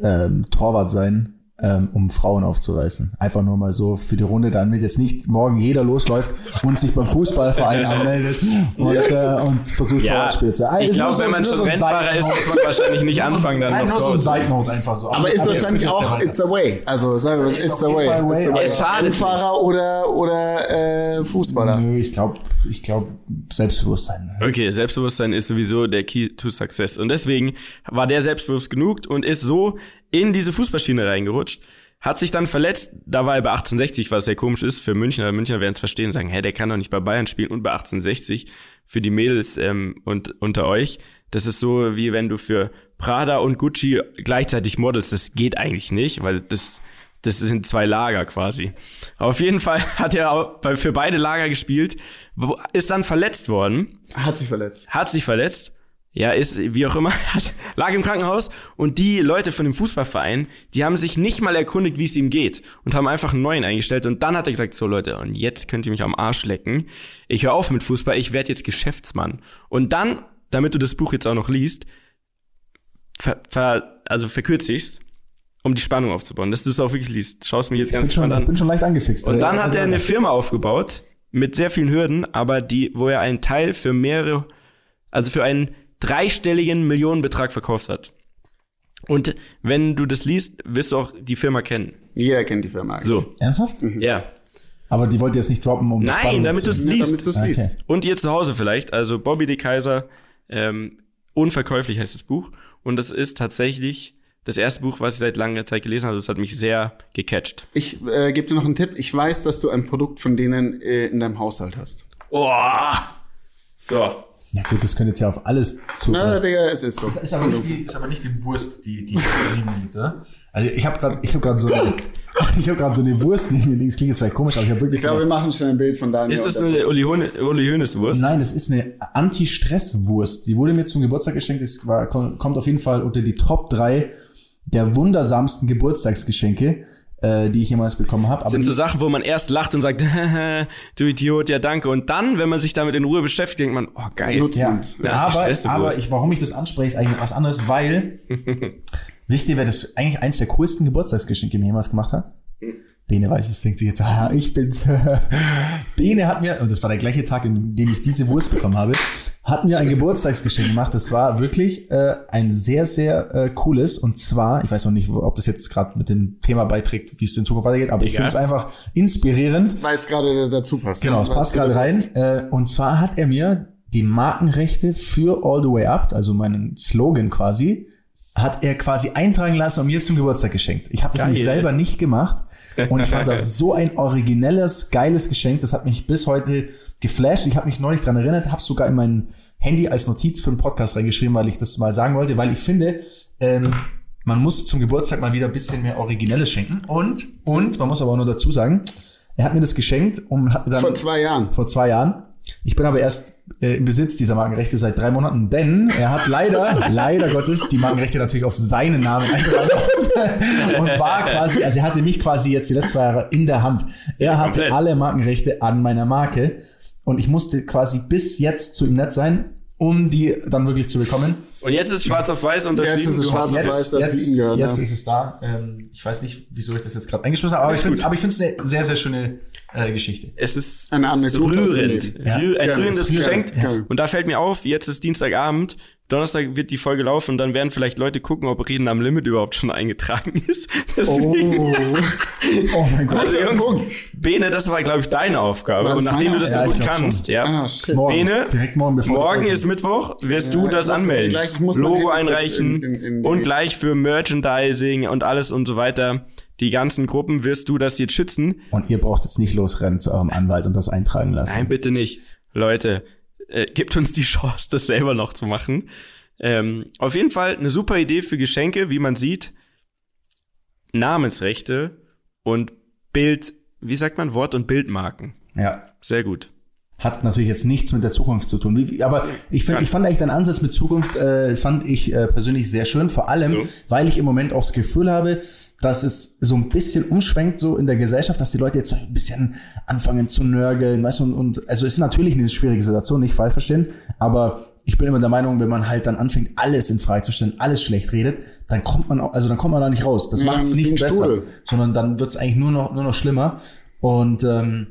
B: ähm, Torwart sein, ähm, um Frauen aufzureißen. Einfach nur mal so für die Runde, damit jetzt nicht morgen jeder losläuft und sich beim Fußballverein anmeldet und, äh, und versucht
A: Ja,
B: Torwartspiel zu
A: ich glaube, wenn man schon
B: so ein
A: Rennfahrer ist, muss man wahrscheinlich nicht anfangen, dann
B: Nein,
A: noch
B: nur so ein einfach so.
C: Aber ist wahrscheinlich auch. It's a Way. Also sagen wir,
B: ist
C: It's Way.
B: Way,
C: It's
B: aber
C: way.
A: schadet
C: Rennfahrer oder oder äh, Fußballer.
B: Nö, ich glaube, ich glaube Selbstbewusstsein.
A: Okay, Selbstbewusstsein ist sowieso der Key to Success. Und deswegen war der selbstbewusst genug und ist so in diese Fußballschiene reingerutscht. Hat sich dann verletzt, da war er bei 1860, was sehr komisch ist für Münchner. Münchner werden es verstehen, sagen, hä, der kann doch nicht bei Bayern spielen und bei 1860 für die Mädels ähm, und unter euch. Das ist so, wie wenn du für Prada und Gucci gleichzeitig modelst. Das geht eigentlich nicht, weil das, das sind zwei Lager quasi. Aber auf jeden Fall hat er auch für beide Lager gespielt, ist dann verletzt worden
C: Hat sich verletzt.
A: hat sich verletzt, ja, ist wie auch immer, hat, lag im Krankenhaus und die Leute von dem Fußballverein, die haben sich nicht mal erkundigt, wie es ihm geht und haben einfach einen neuen eingestellt und dann hat er gesagt, so Leute, und jetzt könnt ihr mich am Arsch lecken. Ich höre auf mit Fußball, ich werde jetzt Geschäftsmann. Und dann, damit du das Buch jetzt auch noch liest, ver, ver, also verkürze ich's, um die Spannung aufzubauen, dass du es auch wirklich liest. Schaust mich jetzt
B: Ich
A: ganz
B: bin, schon,
A: gespannt
B: ich
A: an.
B: bin schon leicht angefixt.
A: Und dann
B: Äh,
A: hat er eine Firma aufgebaut mit sehr vielen Hürden, aber die, wo er einen Teil für mehrere, also für einen dreistelligen Millionenbetrag verkauft hat. Und wenn du das liest, wirst du auch die Firma kennen.
C: Jeder kennt die Firma.
A: So,
B: Ernsthaft?
A: ja.
B: Aber die wollt ihr jetzt nicht droppen, um
A: Nein, damit
B: zu-
A: du es
C: Ja,
A: liest.
C: damit du es
B: Okay.
C: liest.
A: Und ihr zu Hause vielleicht. Also Bobby de Kaiser, ähm, unverkäuflich heißt das Buch. Und das ist tatsächlich das erste Buch, was ich seit langer Zeit gelesen habe. Das hat mich sehr gecatcht.
C: Ich äh, gebe dir noch einen Tipp. Ich weiß, dass du ein Produkt von denen äh, in deinem Haushalt hast.
A: Oh! So.
B: Ja gut, das könnt ihr jetzt ja auf alles
C: Na,
B: zutun.
C: Digga, es ist so.
B: ist, aber nicht die, ist aber nicht die Wurst, die die oder? Also ich habe gerade ich habe gerade so eine, ich habe gerade so eine Wurst neben mir. Das klingt jetzt vielleicht komisch, aber ich habe wirklich
C: Ich glaube,
B: so
C: wir machen schnell ein Bild von Daniel.
A: Ist das eine Uli, Uli Hoeneß Wurst?
B: Nein, das ist eine Anti-Stress-Wurst. Die wurde mir zum Geburtstag geschenkt. Das war, kommt auf jeden Fall unter die Top 3 der wundersamsten Geburtstagsgeschenke, äh, die ich jemals bekommen habe.
A: Sind so Sachen, wo man erst lacht und sagt, du Idiot, ja danke. Und dann, wenn man sich damit in Ruhe beschäftigt, denkt man, oh geil.
B: Ja,
A: Ja,
B: aber, aber ich, warum ich das anspreche, ist eigentlich was anderes, weil, wisst ihr, wer das eigentlich eins der coolsten Geburtstagsgeschenke mir jemals gemacht hat? Bene weiß es, denkt sich jetzt, ah, ich bin's. Bene hat mir, und das war der gleiche Tag, in dem ich diese Wurst bekommen habe, hat mir ein Geburtstagsgeschenk gemacht. Das war wirklich äh, ein sehr, sehr äh, cooles. Und zwar, ich weiß noch nicht, ob das jetzt gerade mit dem Thema beiträgt, wie es in Zukunft weitergeht, aber ich
A: Egal.
B: finde es einfach inspirierend.
C: Weiß gerade dazu passt.
B: Genau,
C: ne?
B: es passt gerade rein. Äh, und zwar hat er mir die Markenrechte für All the Way Up, also meinen Slogan quasi, hat er quasi eintragen lassen und mir zum Geburtstag geschenkt. Ich habe das
A: Geil.
B: nämlich selber nicht gemacht und ich fand das so ein originelles, geiles Geschenk. Das hat mich bis heute geflasht. Ich habe mich neulich dran erinnert, habe sogar in mein Handy als Notiz für einen Podcast reingeschrieben, weil ich das mal sagen wollte, weil ich finde, ähm, man muss zum Geburtstag mal wieder ein bisschen mehr Originelles schenken. Und, und, man muss aber auch nur dazu sagen, er hat mir das geschenkt und hat mir dann
C: Vor zwei Jahren.
B: vor zwei Jahren. Ich bin aber erst äh, im Besitz dieser Markenrechte seit drei Monaten, denn er hat leider, leider Gottes, die Markenrechte natürlich auf seinen Namen eingetragen und war quasi, also er hatte mich quasi jetzt die letzten zwei Jahre in der Hand. Er hatte
A: Komplett.
B: alle Markenrechte an meiner Marke und ich musste quasi bis jetzt zu ihm nett sein, um die dann wirklich zu bekommen.
A: Und jetzt ist schwarz auf weiß unterschrieben.
C: Jetzt ist es
A: du
C: schwarz
A: hast
C: auf
A: jetzt-
C: weiß. dass
B: jetzt,
C: sie ihm gehört,
B: jetzt
C: ja.
B: ist es da. Ähm, ich weiß nicht, wieso ich das jetzt gerade eingeschmissen habe, aber ich finde
A: gut.
B: aber ich finde es eine sehr, sehr schöne äh, Geschichte.
A: Es ist,
C: Eine Anekdote
A: rührend.
B: Ja.
A: Ein rührendes. Geschenk. Und da fällt mir auf, jetzt ist Dienstagabend, Donnerstag wird die Folge laufen und dann werden vielleicht Leute gucken, ob Reden am Limit überhaupt schon eingetragen ist. Deswegen,
C: Oh.
B: Oh mein Gott.
A: also Jungs. Bene, das war, glaube ich, deine Aufgabe.
C: War das
A: und nachdem du das so gut
B: Ja, ich glaub
A: kannst, ja.
C: Ah.
B: Morgen,
A: Bene,
B: direkt morgen, bevor
A: Morgen ist Mittwoch, wirst
C: Ja,
A: du das anmelden.
C: gleich- ich muss mein
A: Logo einreichen
C: in- in- in
A: und gleich für Merchandising und alles und so weiter. Die ganzen Gruppen wirst du das jetzt schützen.
B: Und ihr braucht jetzt nicht losrennen zu eurem Anwalt und das eintragen lassen.
A: Nein, bitte nicht. Leute, äh, gebt uns die Chance, das selber noch zu machen. Ähm, auf jeden Fall eine super Idee für Geschenke, wie man sieht. Namensrechte und Bild, wie sagt man, Wort- und Bildmarken.
B: Ja.
A: Sehr gut.
B: Hat natürlich jetzt nichts mit der Zukunft zu tun. Aber ich, find, ich fand eigentlich deinen Ansatz mit Zukunft, äh, fand ich äh, persönlich sehr schön. Vor allem,
A: So.
B: weil ich im Moment auch das Gefühl habe, dass es so ein bisschen umschwenkt so in der Gesellschaft, dass die Leute jetzt so ein bisschen anfangen zu nörgeln, weißt du, und, und also es ist natürlich eine schwierige Situation, nicht falsch verstehen, aber ich bin immer der Meinung, wenn man halt dann anfängt, alles in Frage zu stellen, alles schlecht redet, dann kommt man auch, also dann kommt man da nicht raus. Das
C: Ja,
B: macht es nicht besser,
C: Strudel.
B: sondern dann wird es eigentlich nur noch, nur noch schlimmer. Und ähm,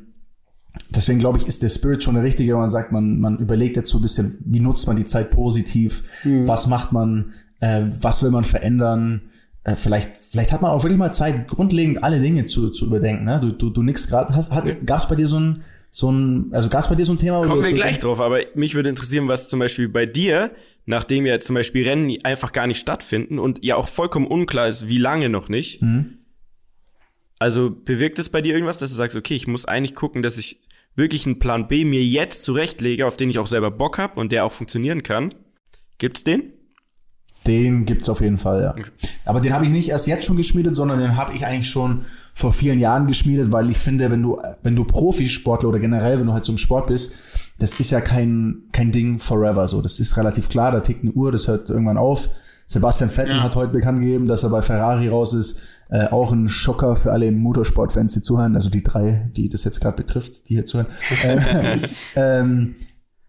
B: Deswegen glaube ich, ist der Spirit schon der richtige, wenn man sagt, man, man überlegt jetzt so ein bisschen, wie nutzt man die Zeit positiv, was macht man, äh, was will man verändern. Äh, vielleicht, vielleicht hat man auch wirklich mal Zeit, grundlegend alle Dinge zu, zu überdenken. Ne? Du, du, du nix gerade. Hat, hat, gab's bei dir so ein, so ein, also gab's bei dir so ein Thema?
A: Kommen wir
B: so
A: gleich drauf, aber mich würde interessieren, was zum Beispiel bei dir, nachdem ja zum Beispiel Rennen einfach gar nicht stattfinden und ja auch vollkommen unklar ist, wie lange noch nicht.
B: Mhm.
A: Also bewirkt es bei dir irgendwas, dass du sagst, okay, ich muss eigentlich gucken, dass ich wirklich einen Plan B mir jetzt zurechtlege, auf den ich auch selber Bock habe und der auch funktionieren kann? Gibt's den?
B: Den gibt's auf jeden Fall, ja. Aber den habe ich nicht erst jetzt schon geschmiedet, sondern den habe ich eigentlich schon vor vielen Jahren geschmiedet, weil ich finde, wenn du, wenn du Profisportler oder generell, wenn du halt so im Sport bist, das ist ja kein, kein Ding forever so. Das ist relativ klar, da tickt eine Uhr, das hört irgendwann auf. Sebastian Vettel
C: Ja.
B: hat heute bekannt gegeben, dass er bei Ferrari raus ist. Äh, auch ein Schocker für alle Motorsportfans, die zuhören, also die drei, die das jetzt gerade betrifft, die hier zuhören. äh, ähm,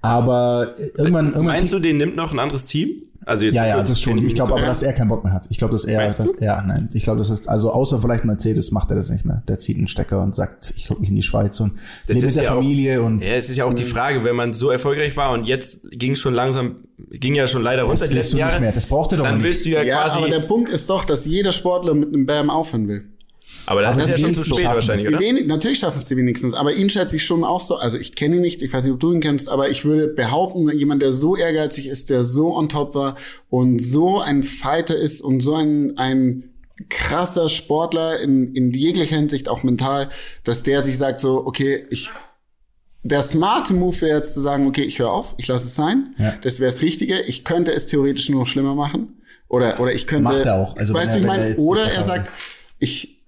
B: aber irgendwann, irgendwann
A: Meinst du, den nimmt noch ein anderes Team? Also jetzt
B: ja, ja, das schon. Ich glaube aber, dass er keinen Bock mehr hat. Ich glaube, dass er,
A: Meinst
B: dass,
A: du?
B: ja, nein. Ich glaube, das ist, also außer vielleicht Mercedes macht er das nicht mehr. Der zieht einen Stecker und sagt, ich gucke mich in die Schweiz und
A: Das ist
B: mit der
A: ja auch-
B: Familie und
A: Ja, es ist ja auch die Frage, wenn man so erfolgreich war und jetzt ging schon langsam, ging ja schon leider runter
B: das
A: die letzten
B: du nicht
A: Jahre,
B: mehr. Das braucht er doch
A: dann
B: nicht.
A: willst du ja,
C: Ja,
A: quasi.
C: aber der Punkt ist doch, dass jeder Sportler mit einem Bam aufhören will.
A: Aber das
B: aber
A: ist ja schon zu spät wahrscheinlich, oder?
C: wenig, natürlich schaffen es die wenigstens, aber ihn schätze ich schon auch so. Also ich kenne ihn nicht, ich weiß nicht, ob du ihn kennst, aber ich würde behaupten, jemand, der so ehrgeizig ist, der so on top war und so ein Fighter ist und so ein, ein krasser Sportler in, in jeglicher Hinsicht, auch mental, dass der sich sagt so, okay, ich der smarte Move wäre jetzt zu sagen, okay, ich höre auf, ich lasse es sein.
B: Ja.
C: Das wäre das Richtige. Ich könnte es theoretisch nur noch schlimmer machen. Oder, oder ich könnte.
B: Macht er auch. Also
C: weißt du, ich meine, oder er sagt, ich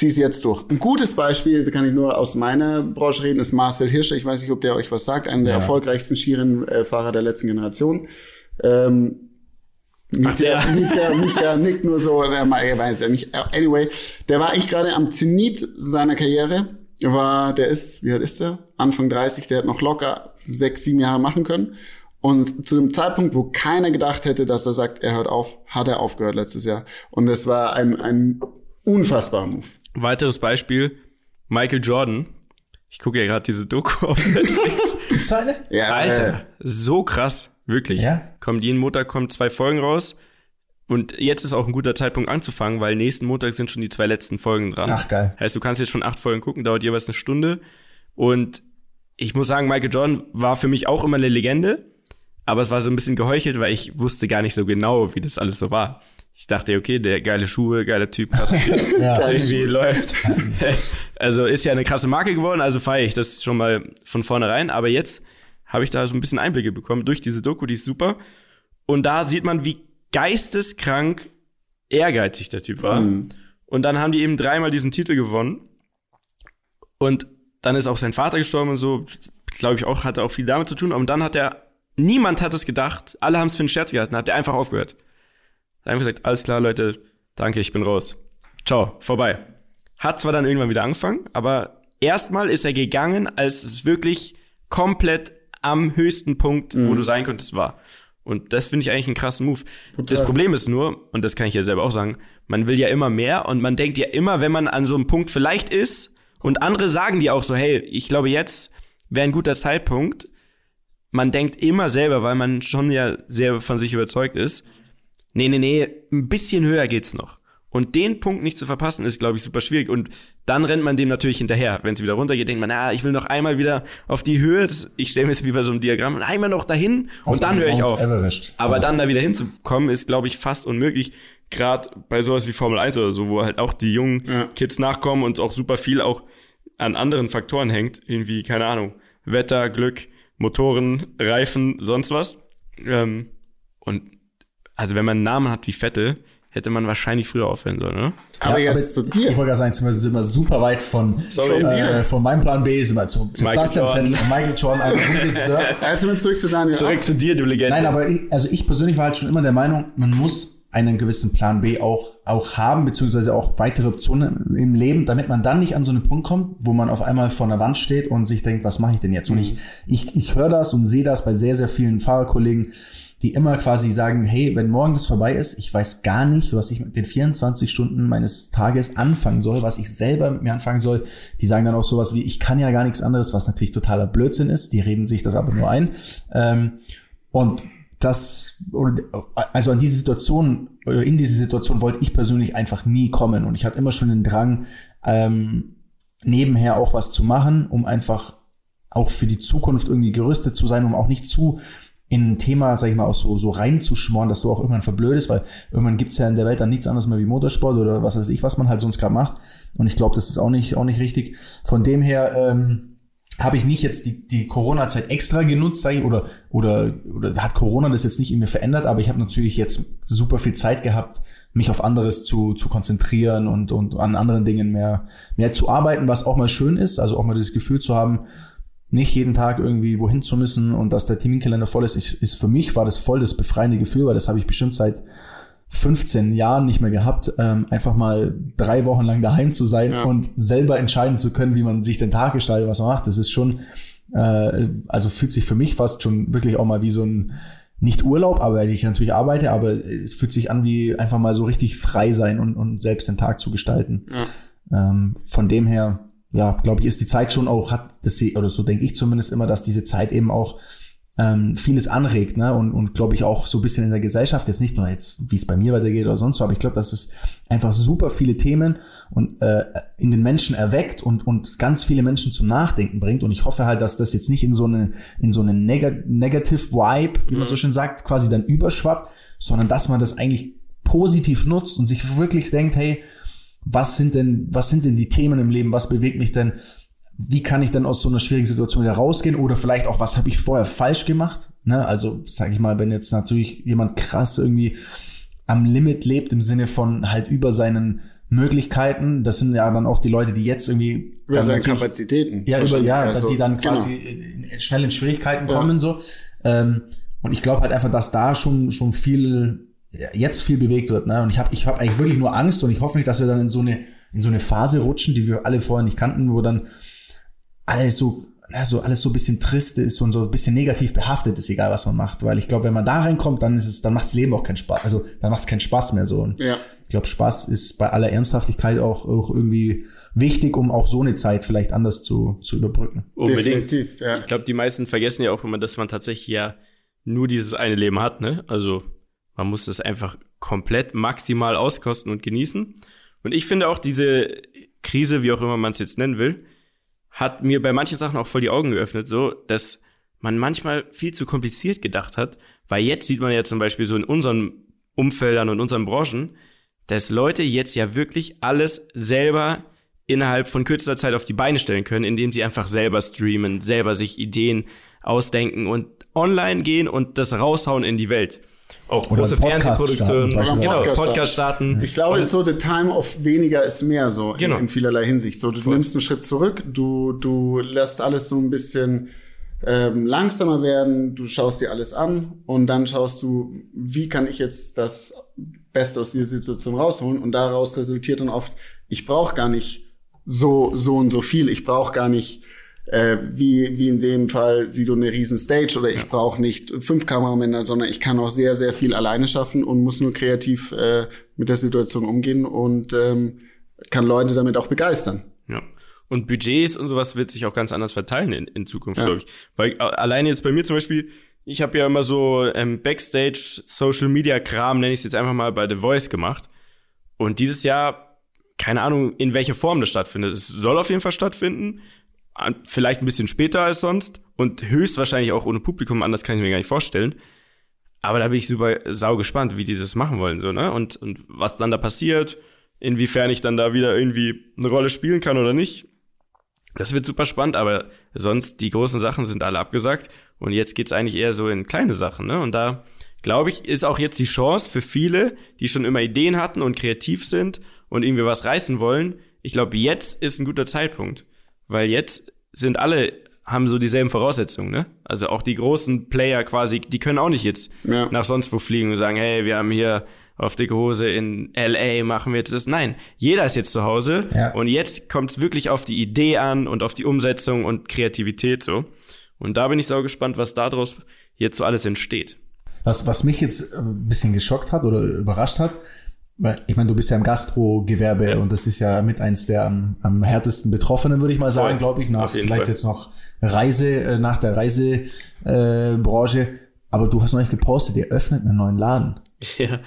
C: ziehe es jetzt durch. Ein gutes Beispiel, da kann ich nur aus meiner Branche reden, ist Marcel Hirscher. Ich weiß nicht, ob der euch was sagt, einer der
B: Ja.
C: erfolgreichsten Skirennfahrer der letzten Generation. Ähm,
A: Ach, der.
C: Mieter, Mieter, Mieter nickt nur so, er ma- er weiß ja nicht. Anyway, der war eigentlich gerade am Zenit seiner Karriere. Er war, der ist, wie alt ist der? Anfang 30, der hat noch locker sechs, sieben Jahre machen können. Und zu dem Zeitpunkt, wo keiner gedacht hätte, dass er sagt, er hört auf, hat er aufgehört letztes Jahr. Und es war ein, ein unfassbarer Move.
A: Weiteres Beispiel, Michael Jordan. Ich gucke ja gerade diese Doku auf Netflix.
B: Gibt's eine?
C: Ja,
A: Alter,
C: Äh,
A: so krass, wirklich.
B: Ja?
A: Kommt jeden Montag kommen zwei Folgen raus. Und jetzt ist auch ein guter Zeitpunkt anzufangen, weil nächsten Montag sind schon die zwei letzten Folgen dran.
B: Ach, geil.
A: Heißt, du kannst jetzt schon acht Folgen gucken, dauert jeweils eine Stunde. Und ich muss sagen, Michael Jordan war für mich auch immer eine Legende. aber es war so ein bisschen geheuchelt, weil ich wusste gar nicht so genau, wie das alles so war. Ich dachte, okay, der geile Schuhe, geiler Typ, krass,
B: Ja.
A: irgendwie läuft. also ist ja eine krasse Marke geworden, also feiere ich das schon mal von vornherein. Aber jetzt habe ich da so ein bisschen Einblicke bekommen durch diese Doku, die ist super. Und da sieht man, wie geisteskrank ehrgeizig der Typ war.
C: Mhm.
A: Und dann haben die eben dreimal diesen Titel gewonnen. Und dann ist auch sein Vater gestorben und so, glaube ich auch, hatte auch viel damit zu tun. Und dann hat er, niemand hat es gedacht, alle haben es für einen Scherz gehalten, hat er einfach aufgehört. Hat einfach gesagt, alles klar, Leute, danke, ich bin raus. Ciao, vorbei. Hat zwar dann irgendwann wieder angefangen, aber erstmal ist er gegangen, als es wirklich komplett am höchsten Punkt, wo du sein konntest, war. Und das finde ich eigentlich einen krassen Move. Das Problem ist nur, und das kann ich ja selber auch sagen, man will ja immer mehr und man denkt ja immer, wenn man an so einem Punkt vielleicht ist und andere sagen dir auch so, hey, ich glaube jetzt wäre ein guter Zeitpunkt. Man denkt immer selber, weil man schon ja sehr von sich überzeugt ist, nee, nee, nee, ein bisschen höher geht's noch. Und den Punkt nicht zu verpassen, ist, glaube ich, super schwierig. Und dann rennt man dem natürlich hinterher. Wenn es wieder runtergeht, denkt man, ah, ich will noch einmal wieder auf die Höhe. Ich stelle mir es wie bei so einem Diagramm. Und einmal noch dahin und dann höre ich auf.
B: Everest.
A: Aber dann da wieder hinzukommen, ist, glaube ich, fast unmöglich. Gerade bei sowas wie Formel 1 oder so, wo halt auch die jungen
C: Ja.
A: Kids nachkommen und auch super viel auch an anderen Faktoren hängt. Irgendwie, keine Ahnung, Wetter, Glück, Motoren, Reifen, sonst was. Ähm, und also wenn man einen Namen hat wie Vettel, hätte man wahrscheinlich früher aufhören sollen, ne?
C: Aber
B: Ja,
C: jetzt zu
B: Ich
C: dir.
B: wollte gerade sagen, sind wir, sind wir super weit von,
A: Sorry.
B: von, äh, von meinem Plan B, sind wir zu Sebastian. Vettel und Michael Jordan. Also.
C: Also mal zurück zu Daniel.
A: Zurück zu dir, du Legende.
B: Nein, aber ich, also ich persönlich war halt schon immer der Meinung, man muss einen gewissen Plan B auch, auch haben, beziehungsweise auch weitere Optionen im Leben, damit man dann nicht an so einen Punkt kommt, wo man auf einmal vor einer Wand steht und sich denkt, was mache ich denn jetzt? Und ich, ich, ich höre das und sehe das bei sehr, sehr vielen Fahrerkollegen, die immer quasi sagen, hey, wenn morgen das vorbei ist, ich weiß gar nicht, was ich mit den 24 Stunden meines Tages anfangen soll, was ich selber mit mir anfangen soll. Die sagen dann auch sowas wie, ich kann ja gar nichts anderes, was natürlich totaler Blödsinn ist. Die reden sich das aber nur ein. Ähm, und das, also an diese Situation, oder in diese Situation wollte ich persönlich einfach nie kommen. Und ich hatte immer schon den Drang, ähm, nebenher auch was zu machen, um einfach auch für die Zukunft irgendwie gerüstet zu sein, um auch nicht zu in ein Thema, sag ich mal, auch so, so reinzuschmoren, dass du auch irgendwann verblödest, weil irgendwann gibt's ja in der Welt dann nichts anderes mehr wie Motorsport oder was weiß ich, was man halt sonst gerade macht. Und ich glaube, das ist auch nicht, auch nicht richtig. Von dem her, ähm, habe ich nicht jetzt die, die Corona-Zeit extra genutzt, sag ich, oder, oder, oder hat Corona das jetzt nicht in mir verändert, aber ich habe natürlich jetzt super viel Zeit gehabt, mich auf anderes zu, zu konzentrieren und, und an anderen Dingen mehr, mehr zu arbeiten, was auch mal schön ist, also auch mal das Gefühl zu haben, nicht jeden Tag irgendwie wohin zu müssen und dass der Terminkalender voll ist, ist, ist für mich war das voll das befreiende Gefühl, weil das habe ich bestimmt seit 15 Jahren nicht mehr gehabt, ähm, einfach mal drei Wochen lang daheim zu sein
C: Ja.
B: und selber entscheiden zu können, wie man sich den Tag gestaltet, was man macht. Das ist schon, äh, also fühlt sich für mich fast schon wirklich auch mal wie so ein, nicht Urlaub, aber ich natürlich arbeite, aber es fühlt sich an wie einfach mal so richtig frei sein und, und selbst den Tag zu gestalten. Ähm, von dem her, ja, glaube ich, ist die Zeit schon auch, hat das, sie- oder so denke ich zumindest immer, dass diese Zeit eben auch ähm, vieles anregt, ne? Und, und glaube ich auch so ein bisschen in der Gesellschaft, jetzt nicht nur jetzt, wie es bei mir weitergeht oder sonst so, aber ich glaube, dass es einfach super viele Themen und äh, in den Menschen erweckt und, und ganz viele Menschen zum Nachdenken bringt. Und ich hoffe halt, dass das jetzt nicht in so eine, in so eine neg negative Vibe, wie man so schön sagt, quasi dann überschwappt, sondern dass man das eigentlich positiv nutzt und sich wirklich denkt, hey, was sind denn, was sind denn die Themen im Leben, was bewegt mich denn, wie kann ich dann aus so einer schwierigen Situation wieder rausgehen oder vielleicht auch, was habe ich vorher falsch gemacht? Ne? Also sage ich mal, wenn jetzt natürlich jemand krass irgendwie am Limit lebt im Sinne von halt über seinen Möglichkeiten, das sind ja dann auch die Leute, die jetzt irgendwie
C: Über seine Kapazitäten.
B: ja, über, ja,
C: Also,
B: die dann
C: genau.
B: quasi in, in, schnell in Schwierigkeiten
C: Ja.
B: kommen, so. Ähm, und ich glaube halt einfach, dass da schon, schon viel, ja, jetzt viel bewegt wird, ne? Und ich habe ich hab eigentlich wirklich nur Angst und ich hoffe nicht, dass wir dann in so eine, in so eine Phase rutschen, die wir alle vorher nicht kannten, wo dann alles so, na, so alles so ein bisschen trist ist und so ein bisschen negativ behaftet ist, egal was man macht. Weil ich glaube, wenn man da reinkommt, dann ist es, dann macht das Leben auch keinen Spaß. Also dann macht es keinen Spaß mehr so. Und
C: Ja.
B: ich glaube, Spaß ist bei aller Ernsthaftigkeit auch, auch irgendwie wichtig, um auch so eine Zeit vielleicht anders zu, zu überbrücken.
A: Unbedingt.
C: Definitiv, ja.
A: Ich glaube, die meisten vergessen ja auch immer, dass man tatsächlich ja nur dieses eine Leben hat, ne? Also man muss das einfach komplett maximal auskosten und genießen. Und ich finde auch diese Krise, wie auch immer man es jetzt nennen will, hat mir bei manchen Sachen auch voll die Augen geöffnet, so dass man manchmal viel zu kompliziert gedacht hat, weil jetzt sieht man ja zum Beispiel so in unseren Umfeldern und unseren Branchen, dass Leute jetzt ja wirklich alles selber innerhalb von kürzester Zeit auf die Beine stellen können, indem sie einfach selber streamen, selber sich Ideen ausdenken und online gehen und das raushauen in die Welt. Auch
B: Oder
A: große
B: einen Podcast
A: Fernsehproduktionen,
B: starten,
A: genau,
C: Podcast
A: Podcast starten.
C: Ich glaube, es ist so, the time of weniger ist mehr, so
A: Genau.
C: in, in vielerlei Hinsicht. So, du nimmst einen Schritt zurück, du, du lässt alles so ein bisschen ähm, langsamer werden, du schaust dir alles an und dann schaust du, wie kann ich jetzt das Beste aus dieser Situation rausholen und daraus resultiert dann oft, ich brauche gar nicht so, so und so viel, ich brauche gar nicht äh, wie, wie in dem Fall sieh du eine riesen Stage oder ich brauche nicht fünf Kameramänner, sondern ich kann auch sehr, sehr viel alleine schaffen und muss nur kreativ äh, mit der Situation umgehen und ähm, kann Leute damit auch begeistern.
A: Ja. Und Budgets und sowas wird sich auch ganz anders verteilen in, in Zukunft,
C: Ja.
A: glaube ich. Weil äh, alleine jetzt bei mir zum Beispiel, ich habe ja immer so ähm, Backstage Social Media Kram, nenne ich es jetzt einfach mal bei The Voice gemacht. Und dieses Jahr, keine Ahnung, in welcher Form das stattfindet. Es soll auf jeden Fall stattfinden. Vielleicht ein bisschen später als sonst und höchstwahrscheinlich auch ohne Publikum, anders kann ich mir gar nicht vorstellen. Aber da bin ich super sau gespannt, wie die das machen wollen, so, ne? Und, und was dann da passiert, inwiefern ich dann da wieder irgendwie eine Rolle spielen kann oder nicht. Das wird super spannend, aber sonst die großen Sachen sind alle abgesagt und jetzt geht's eigentlich eher so in kleine Sachen, ne? Und da glaube ich, ist auch jetzt die Chance für viele, die schon immer Ideen hatten und kreativ sind und irgendwie was reißen wollen. Ich glaube, jetzt ist ein guter Zeitpunkt, weil jetzt sind alle haben so dieselben Voraussetzungen, ne? Also auch die großen Player quasi, die können auch nicht jetzt
C: Ja.
A: nach sonst wo fliegen und sagen, hey, wir haben hier auf dicke Hose in LA, machen wir jetzt das. Nein, jeder ist jetzt zu Hause
B: Ja.
A: und jetzt kommt es wirklich auf die Idee an und auf die Umsetzung und Kreativität so. Und da bin ich sau gespannt, was daraus jetzt so alles entsteht.
B: Was, was mich jetzt ein bisschen geschockt hat oder überrascht hat, ich meine, du bist ja im Gastrogewerbe und das ist ja mit eins der am, am härtesten Betroffenen, würde ich mal sagen, glaube ich, nach vielleicht
A: Fall.
B: jetzt noch Reise, äh, nach der Reisebranche. Äh. Aber du hast noch nicht gepostet, ihr öffnet einen neuen Laden.
A: Ja.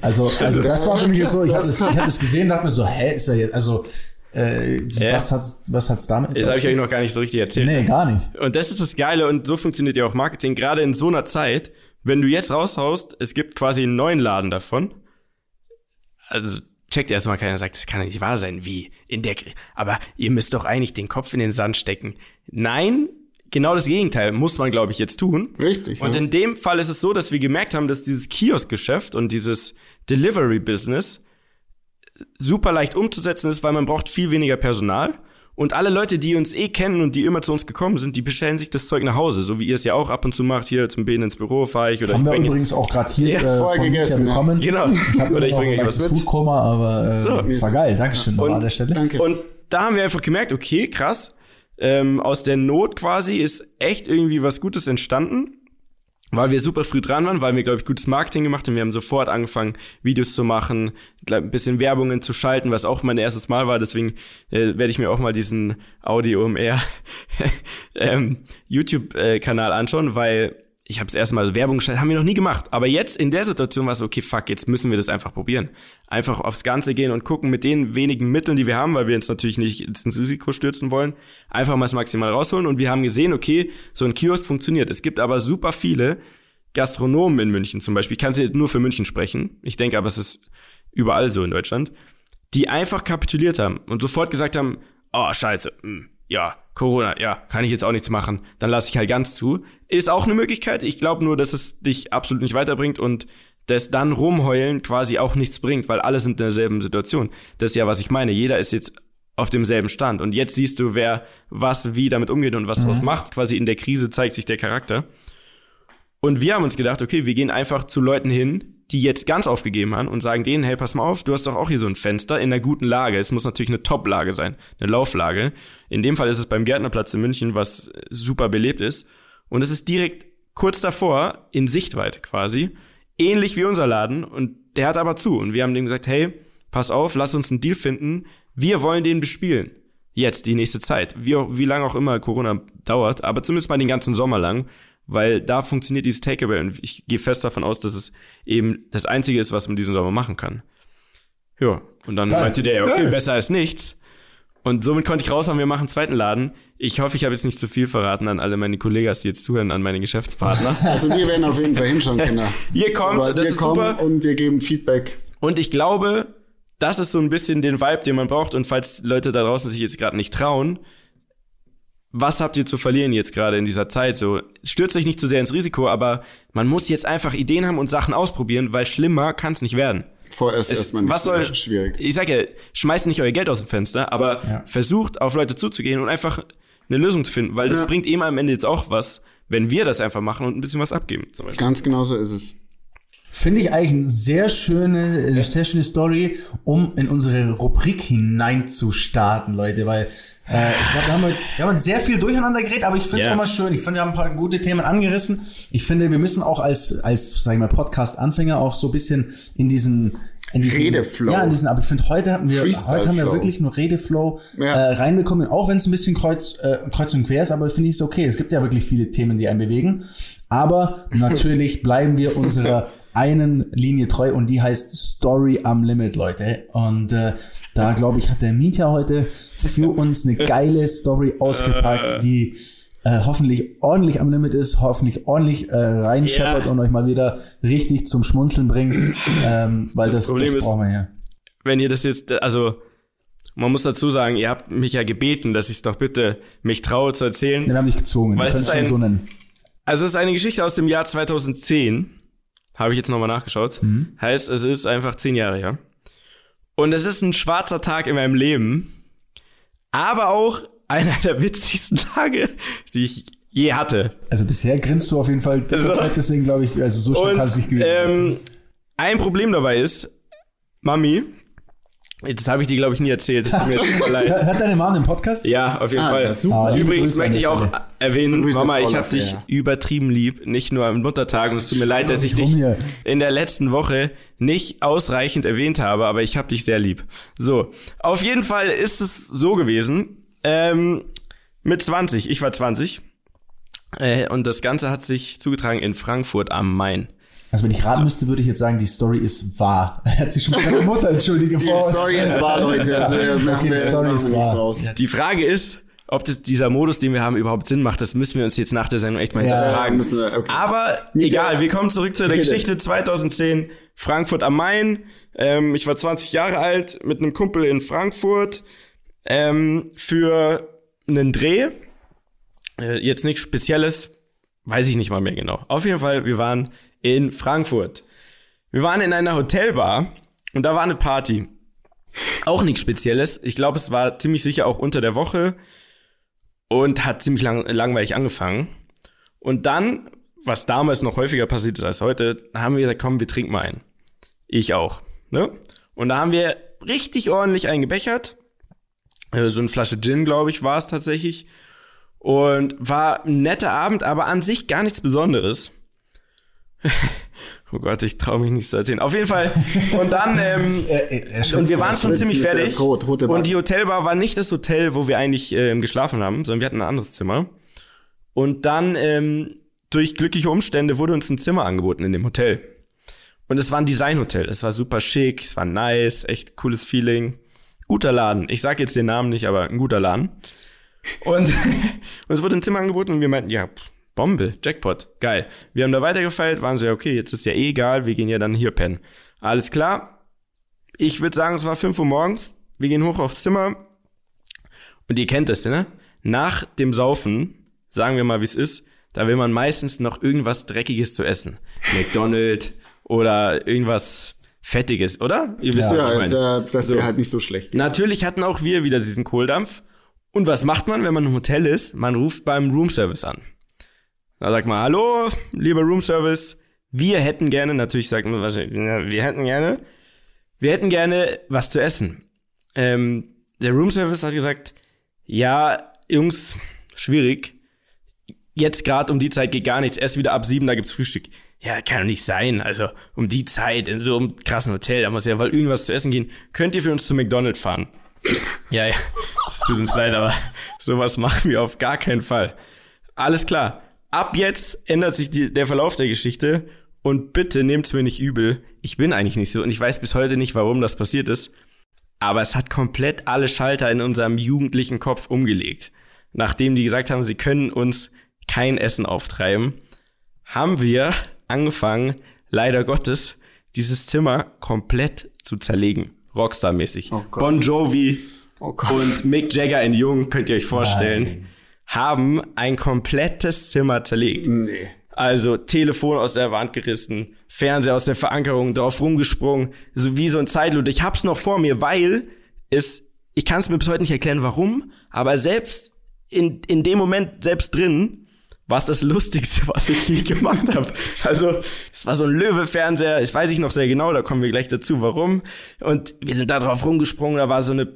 B: Also, also das war für mich so, ich ich hab das gesehen, dachte mir so, hä, ist er jetzt, also, äh,
A: Ja.
B: was hat's, was hat's damit?
A: Das habe ich euch noch gar nicht so richtig erzählt.
B: Nee, gar nicht.
A: Und das ist das Geile und so funktioniert ja auch Marketing, gerade in so einer Zeit. Wenn du jetzt raushaust, es gibt quasi einen neuen Laden davon. Also checkt erstmal keiner und sagt, das kann ja nicht wahr sein. Wie? In der Aber ihr müsst doch eigentlich den Kopf in den Sand stecken. Nein, genau das Gegenteil muss man, glaube ich, jetzt tun.
C: Richtig.
A: Und
C: ja.
A: in dem Fall ist es so, dass wir gemerkt haben, dass dieses Kioskgeschäft und dieses Delivery-Business super leicht umzusetzen ist, weil man braucht viel weniger Personal. Und alle Leute, die uns eh kennen und die immer zu uns gekommen sind, die bestellen sich das Zeug nach Hause, so wie ihr es ja auch ab und zu macht, hier zum Beten ins Büro fahre ich oder
B: Haben
A: ich
B: wir
A: bringe
B: übrigens auch gerade hier
A: Ja,
B: äh,
C: vorher gegessen,
B: bekommen.
A: Genau.
B: Ich hab
A: Oder ich bringe euch was mit.
B: Foodkoma, aber äh,
A: So.
B: es war geil. Dankeschön
A: Und-
B: an der Stelle.
C: Danke.
A: Und da haben wir einfach gemerkt, okay, krass, ähm, aus der Not quasi ist echt irgendwie was Gutes entstanden, weil wir super früh dran waren, weil wir, glaube ich, gutes Marketing gemacht haben. Wir haben sofort angefangen, Videos zu machen, ein bisschen Werbungen zu schalten, was auch mein erstes Mal war. Deswegen äh, werde ich mir auch mal diesen Audio OMR ähm, YouTube-Kanal anschauen, weil ich habe es erstmal Werbung geschaltet, haben wir noch nie gemacht. Aber jetzt in der Situation war es okay, fuck, jetzt müssen wir das einfach probieren. Einfach aufs Ganze gehen und gucken mit den wenigen Mitteln, die wir haben, weil wir uns natürlich nicht ins Risiko stürzen wollen, einfach mal das maximal rausholen. Und wir haben gesehen, okay, so ein Kiosk funktioniert. Es gibt aber super viele Gastronomen in München zum Beispiel. Ich kann jetzt nur für München sprechen. Ich denke aber, es ist überall so in Deutschland, die einfach kapituliert haben und sofort gesagt haben, oh, scheiße, hm, ja, Corona, ja, kann ich jetzt auch nichts machen, dann lasse ich halt ganz zu. Ist auch eine Möglichkeit. Ich glaube nur, dass es dich absolut nicht weiterbringt und das dann rumheulen quasi auch nichts bringt, weil alle sind in derselben Situation. Das ist ja, was ich meine. Jeder ist jetzt auf demselben Stand. Und jetzt siehst du, wer was wie damit umgeht und was draus macht. Quasi in der Krise zeigt sich der Charakter. Und wir haben uns gedacht, okay, wir gehen einfach zu Leuten hin, die jetzt ganz aufgegeben haben und sagen denen, hey, pass mal auf, du hast doch auch hier so ein Fenster in einer guten Lage. Es muss natürlich eine Top-Lage sein, eine Lauflage. In dem Fall ist es beim Gärtnerplatz in München, was super belebt ist. Und es ist direkt kurz davor, in Sichtweite quasi, ähnlich wie unser Laden. Und der hat aber zu. Und wir haben dem gesagt, hey, pass auf, lass uns einen Deal finden. Wir wollen den bespielen. Jetzt, die nächste Zeit. Wie, wie lange auch immer Corona dauert, aber zumindest mal den ganzen Sommer lang, weil da funktioniert dieses Takeaway und ich gehe fest davon aus, dass es eben das Einzige ist, was man diesen Sommer machen kann. Ja, und dann
B: Geil.
A: meinte der, okay,
C: Geil.
A: besser als nichts. Und somit konnte ich raushauen, wir machen einen zweiten Laden. Ich hoffe, ich habe jetzt nicht zu viel verraten an alle meine Kollegen, die jetzt zuhören, an meine Geschäftspartner.
C: Also wir werden auf jeden Fall hinschauen, Kinder.
A: Ihr kommt,
C: Aber
A: das
C: wir
A: ist
C: kommen
A: super.
C: und wir geben Feedback.
A: Und ich glaube, das ist so ein bisschen den Vibe, den man braucht. Und falls Leute da draußen sich jetzt gerade nicht trauen, was habt ihr zu verlieren jetzt gerade in dieser Zeit? So, stürzt euch nicht zu sehr ins Risiko, aber man muss jetzt einfach Ideen haben und Sachen ausprobieren, weil schlimmer kann es nicht werden.
C: Vorerst
A: Es-
C: erstmal nicht
A: was soll,
C: schwierig.
A: Ich sag ja, schmeißt nicht euer Geld aus dem Fenster, aber
B: Ja.
A: versucht auf Leute zuzugehen und einfach eine Lösung zu finden, weil das
C: Ja.
A: bringt ihm am Ende jetzt auch was, wenn wir das einfach machen und ein bisschen was abgeben. Zum Beispiel.
C: Ganz genau so ist es.
B: Finde ich eigentlich eine sehr schöne, äh, sehr schöne Story, um in unsere Rubrik hineinzustarten, Leute, weil äh, ich glaube, wir haben, heute- wir haben heute sehr viel durcheinander geredet, aber ich finde es auch mal schön. Ich finde, wir haben ein paar gute Themen angerissen. Ich finde, wir müssen auch als, als sag ich mal, Podcast-Anfänger auch so ein bisschen in diesen in diesen,
C: Redeflow.
B: Ja, in diesen, aber ich finde, heute hatten wir, heute haben wir wirklich nur Redeflow
C: Ja.
B: äh, reinbekommen, auch wenn es ein bisschen kreuz, äh, kreuz und quer ist, aber finde ich es okay. Es gibt ja wirklich viele Themen, die einen bewegen. Aber natürlich bleiben wir unserer einen Linie treu und die heißt Story am Limit, Leute. Und äh, da glaube ich, hat der Mietja heute für uns eine geile Story ausgepackt, die äh, hoffentlich ordentlich am Limit ist, hoffentlich ordentlich äh, reinscheppert
A: Ja.
B: und euch mal wieder richtig zum Schmunzeln bringt, ähm, weil
A: Das
B: das, das,
A: Problem ist-
B: brauchen wir ja.
A: wenn ihr das jetzt, also man muss dazu sagen, ihr habt mich ja gebeten, dass ich es doch bitte mich traue zu erzählen.
B: Nee, wir haben dich gezwungen.
A: Weil es ist ein-
B: so nennen.
A: Also es ist eine Geschichte aus dem Jahr 2010. Habe ich jetzt nochmal nachgeschaut. Heißt, es ist einfach zehn Jahre her. Und es ist ein schwarzer Tag in meinem Leben. Aber auch einer der witzigsten Tage, die ich je hatte.
B: Also bisher grinst du auf jeden Fall dick
A: So.
B: und fett, deswegen glaube ich, also so
A: Und
B: kann es nicht gewesen sein.
A: ähm, ein Problem dabei ist, Mami, jetzt habe ich dir, glaube ich, nie erzählt. Es tut mir jetzt super leid.
B: Hört deine Mom den Podcast?
A: Ja, auf jeden
C: Ah,
A: Fall.
C: ja, super.
B: Ah,
A: Übrigens möchte ich auch
B: Stelle.
A: erwähnen,
C: Grüße,
A: Mama, ich habe dich übertrieben lieb, nicht nur am Muttertag und es tut mir leid, dass ich dich
B: hier?
A: in der letzten Woche nicht ausreichend erwähnt habe, aber ich habe dich sehr lieb. So, auf jeden Fall ist es so gewesen, ähm, mit 20, ich war 20 äh, und das Ganze hat sich zugetragen in Frankfurt am Main.
B: Also wenn ich raten müsste, würde ich jetzt sagen, die Story ist wahr. Er hat sich schon bei seiner Mutter entschuldige
C: Die
B: vor.
C: Story ist wahr, Leute. Also
B: Okay, die Story ist wahr.
A: Die Frage ist, ob das, dieser Modus, den wir haben, überhaupt Sinn macht. Das müssen wir uns jetzt nach der Sendung echt mal
B: Ja.
A: hinterfragen.
C: müssen wir- okay.
A: Aber
C: Mietja,
A: egal, wir kommen zurück zu der. Geschichte 2010, Frankfurt am Main. Ähm, ich war 20 Jahre alt mit einem Kumpel in Frankfurt ähm, für einen Dreh. Äh, jetzt nichts Spezielles, weiß ich nicht mal mehr genau. Auf jeden Fall, wir waren in Frankfurt. Wir waren in einer Hotelbar und da war eine Party. Auch nichts Spezielles. Ich glaube, es war ziemlich sicher auch unter der Woche und hat ziemlich lang, langweilig angefangen. Und dann, was damals noch häufiger passiert ist als heute, haben wir gesagt, komm, wir trinken mal einen. Ich auch. Ne? Und da haben wir richtig ordentlich eingebechert. Äh, So eine Flasche Gin, glaube ich, war es tatsächlich. Und war ein netter Abend, aber an sich gar nichts Besonderes. oh Gott, ich traue mich nicht zu erzählen. Auf jeden Fall. Und dann, ähm,
B: Er, er,
A: und wir waren schon ziemlich fertig.
C: rot,
A: und die Hotelbar war nicht das Hotel, wo wir eigentlich ähm, geschlafen haben, sondern wir hatten ein anderes Zimmer. Und dann, ähm, durch glückliche Umstände, wurde uns ein Zimmer angeboten in dem Hotel. Und es war ein Designhotel. Es war super schick, es war nice, echt cooles Feeling. Guter Laden. Ich sage jetzt den Namen nicht, aber ein guter Laden. Und uns wurde ein Zimmer angeboten und wir meinten, ja, pff, Bombe, Jackpot, geil. Wir haben da weitergefeilt, waren so, ja, okay, jetzt ist ja eh egal, wir gehen ja dann hier pennen. Alles klar. Ich würde sagen, es war 5 Uhr morgens. Wir gehen hoch aufs Zimmer. Und ihr kennt es, ne? Nach dem Saufen, sagen wir mal, wie es ist, da will man meistens noch irgendwas Dreckiges zu essen. McDonald's oder irgendwas Fettiges, oder? Ihr wisst,
B: Ja.
A: was
C: Ja,
A: ich
C: ist,
A: meine.
C: äh, das
A: So.
C: halt nicht so schlecht.
A: Natürlich hatten auch wir wieder diesen Kohldampf. Und was macht man, wenn man im Hotel ist? Man ruft beim Roomservice an. Da sagt man, hallo, lieber Roomservice, wir hätten gerne, natürlich sagt man, ja, wir hätten gerne, wir hätten gerne was zu essen. Ähm, der Roomservice hat gesagt, ja, Jungs, schwierig. Jetzt gerade um die Zeit geht gar nichts. Erst wieder ab sieben, da gibt's Frühstück. Ja, kann doch nicht sein. Also um die Zeit in so einem krassen Hotel, da muss ja wohl irgendwas zu essen gehen. Könnt ihr für uns zu McDonald's fahren? ja, ja, es tut uns leid, aber sowas machen wir auf gar keinen Fall. Alles klar. Ab jetzt ändert sich die, der Verlauf der Geschichte und bitte nehmt's mir nicht übel. Ich bin eigentlich nicht so und ich weiß bis heute nicht, warum das passiert ist. Aber es hat komplett alle Schalter in unserem jugendlichen Kopf umgelegt. Nachdem die gesagt haben, sie können uns kein Essen auftreiben, haben wir angefangen, leider Gottes, dieses Zimmer komplett zu zerlegen. Rockstar-mäßig.
C: Oh
A: bon Jovi
C: Oh
A: und Mick Jagger in Jung, könnt ihr euch vorstellen,
B: Nein.
A: Haben ein komplettes Zimmer zerlegt.
C: Nee.
A: Also Telefon aus der Wand gerissen, Fernseher aus der Verankerung drauf rumgesprungen, so wie so ein Zeitlut. Ich hab's noch vor mir, weil es, ich kann es mir bis heute nicht erklären, warum, aber selbst in, in dem Moment, selbst drin, war es das Lustigste, was ich je gemacht habe. Also, es war so ein Löwe-Fernseher, ich weiß ich noch sehr genau, da kommen wir gleich dazu, warum. Und wir sind da drauf rumgesprungen, da war so eine